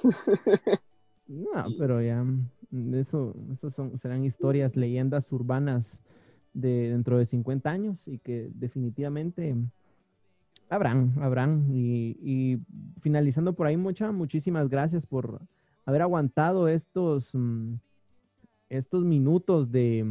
No, pero ya, mm, eso, eso son, serán historias, leyendas urbanas de dentro de 50 años y que definitivamente habrán, habrán. Y, y finalizando por ahí, mucha, muchísimas gracias por haber aguantado estos, mm, estos minutos de,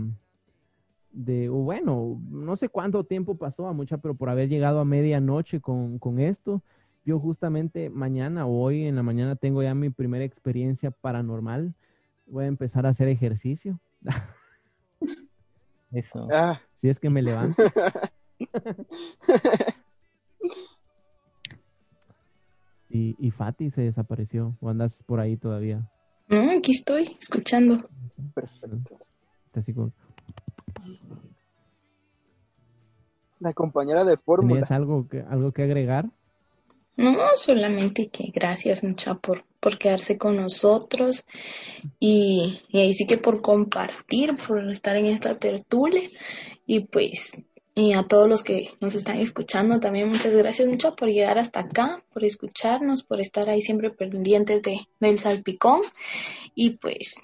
de, bueno, no sé cuánto tiempo pasó a mucha, pero por haber llegado a medianoche con, con esto. Yo justamente mañana hoy en la mañana tengo ya mi primera experiencia paranormal. Voy a empezar a hacer ejercicio. Eso. Ah, Si es que me levanto. Y, y Fati se desapareció. ¿O andas por ahí todavía? No, aquí estoy, escuchando. perfecto. Está así como- La compañera de fórmula. ¿Tenías algo que, algo que agregar? No, solamente que gracias mucha por, por quedarse con nosotros y, y ahí sí que por compartir, por estar en esta tertulia y pues y a todos los que nos están escuchando también muchas gracias mucho por llegar hasta acá, por escucharnos, por estar ahí siempre pendientes de, del salpicón y pues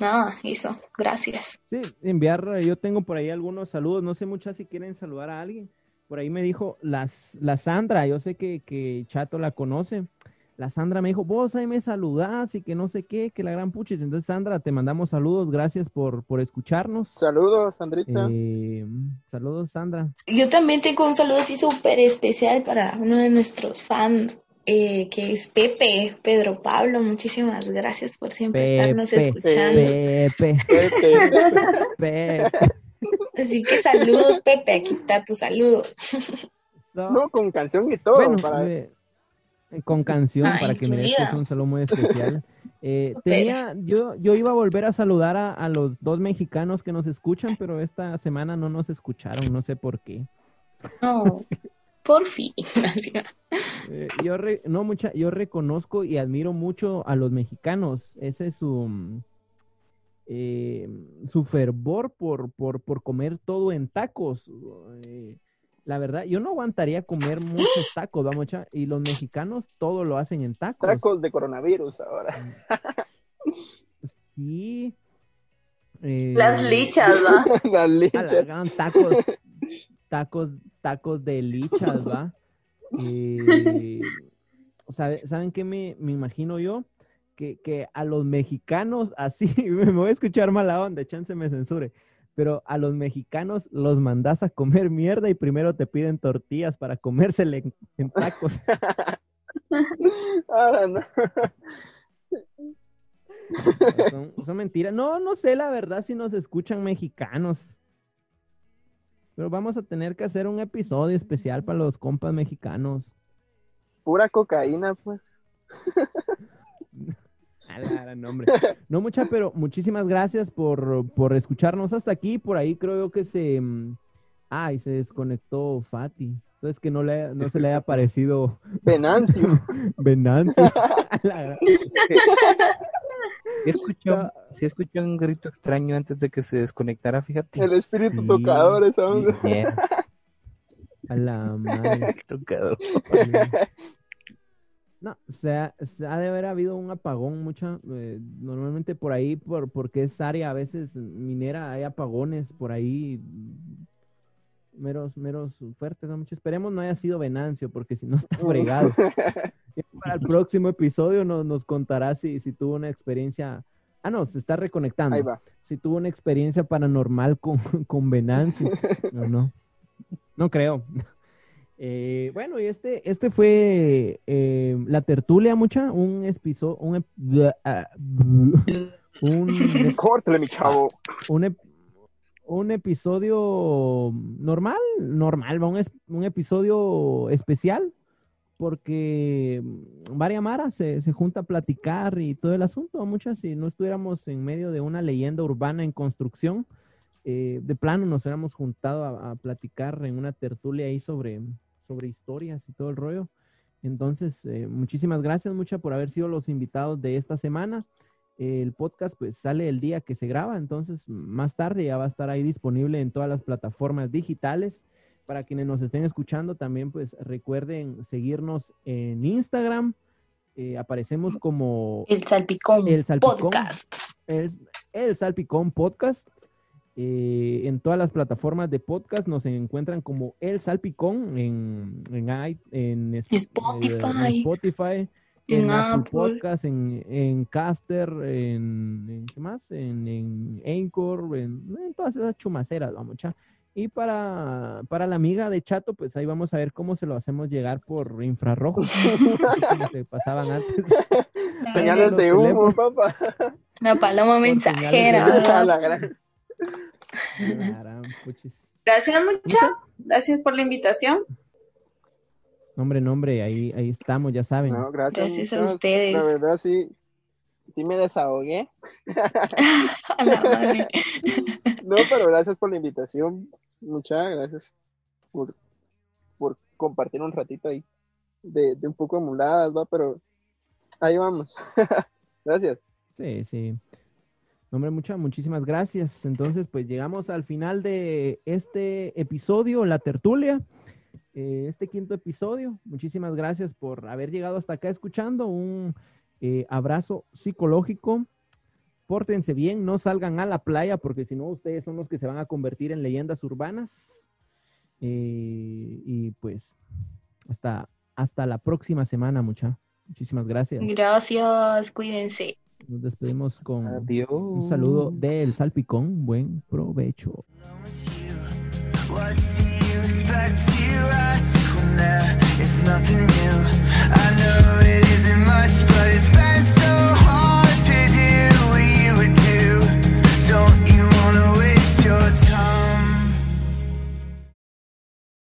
nada, eso, gracias. Sí, enviar, yo tengo por ahí algunos saludos, no sé mucho si quieren saludar a alguien. Por ahí me dijo las, la Sandra, yo sé que, que Chato la conoce. La Sandra me dijo, vos ahí me saludás y que no sé qué, que la gran puchis. Entonces, Sandra, te mandamos saludos, gracias por, por escucharnos. Saludos, Sandrita. Eh, saludos, Sandra. Yo también tengo un saludo así súper especial para uno de nuestros fans, eh, que es Pepe, Pedro Pablo. Muchísimas gracias por siempre estarnos Pepe, escuchando. Pepe, Vete. Pepe. Así que saludos, Pepe. Aquí está tu saludo. No, con canción y todo. Bueno, para... eh, con canción Ah, para que me des incluida. un saludo muy especial. Eh, tenía, yo, yo iba a volver a saludar a, a los dos mexicanos que nos escuchan, pero esta semana no nos escucharon, no sé por qué. No, por fin. Eh, yo re- no mucha, yo reconozco y admiro mucho a los mexicanos. Ese es su mm, eh, su fervor por, por, por comer todo en tacos. Eh, la verdad, yo no aguantaría comer muchos tacos, vamos, mucha, y los mexicanos todo lo hacen en tacos. Tacos de coronavirus ahora. Sí. Eh, Las lichas, ¿va? La a la licha. gran tacos, tacos, tacos de lichas, ¿va? Eh, ¿sabe- ¿Saben qué me, me imagino yo? Que, que a los mexicanos, así, me voy a escuchar mala onda, chance me censure, pero a los mexicanos los mandas a comer mierda y primero te piden tortillas para comérsele en, en tacos. Ahora no. Son, son mentiras. No, no sé la verdad si nos escuchan mexicanos. Pero vamos a tener que hacer un episodio especial para los compas mexicanos. Pura cocaína, pues. Nombre. No mucha, pero muchísimas gracias por, por escucharnos hasta aquí. Por ahí creo que se... mm, Ay, se desconectó Fati. Entonces que no, le, no se le haya parecido Venancio. Venancio. La Sí escuchó, sí escuchó un grito extraño antes de que se desconectara, fíjate. El espíritu Sí. tocador, esa onda. Yeah, A la madre. tocado. No, se ha de haber habido un apagón mucha, eh, normalmente por ahí, por, porque es área a veces minera, hay apagones por ahí, meros, meros fuertes, ¿no? Mucho. Esperemos no haya sido Venancio, porque si no está fregado. Para el próximo episodio nos, nos contará si, si tuvo una experiencia, ah no, se está reconectando, Ahí va. si tuvo una experiencia paranormal con, con Venancio, no, no, no creo. Eh, bueno, y este, este fue eh, la tertulia mucha, un episodio, un, ah, un, Córtale, mi chavo. un, un episodio normal, normal, va, un, un episodio especial, porque Varia Mara se, se junta a platicar y todo el asunto, muchas, si no estuviéramos en medio de una leyenda urbana en construcción, eh, de plano nos hubiéramos juntado a, a platicar en una tertulia ahí sobre, sobre historias y todo el rollo. Entonces, eh, muchísimas gracias, mucha, por haber sido los invitados de esta semana. Eh, el podcast pues sale el día que se graba, entonces más tarde ya va a estar ahí disponible en todas las plataformas digitales. Para quienes nos estén escuchando, también pues recuerden seguirnos en Instagram. Eh, aparecemos como El Salpicón, El Salpicón. Podcast. el, el Salpicón Podcast. Eh, en todas las plataformas de podcast nos encuentran como El Salpicón en, en, i- en Spotify. en Spotify, En en Apple Apple. Podcast, en, en Caster, en, en ¿qué más? En, en Anchor, en, en todas esas chumaceras, vamos, cha. Y para, para la amiga de Chato, pues ahí vamos a ver cómo se lo hacemos llegar por infrarrojo, como se pasaban antes. Señales de humo, papá. Una paloma mensajera. Gracias mucha, gracias por la invitación. Nombre, nombre, ahí, ahí estamos, ya saben. No, gracias. Gracias a ustedes. La verdad, sí. Sí me desahogué. No, pero gracias por la invitación. Muchas gracias por, por compartir un ratito ahí de, de un poco emuladas, ¿va? Pero ahí vamos. gracias. Sí, sí. Hombre, muchas, muchísimas gracias. Entonces, pues llegamos al final de este episodio, la tertulia, eh, este quinto episodio. Muchísimas gracias por haber llegado hasta acá escuchando. Un eh, abrazo psicológico. Pórtense bien, no salgan a la playa porque si no, ustedes son los que se van a convertir en leyendas urbanas. Eh, y pues, hasta, hasta la próxima semana, mucha. Muchísimas gracias. Gracias, cuídense. Nos despedimos con Adiós. un saludo del Salpicón. Buen provecho. It's nothing new. I know it isn't much, but it's.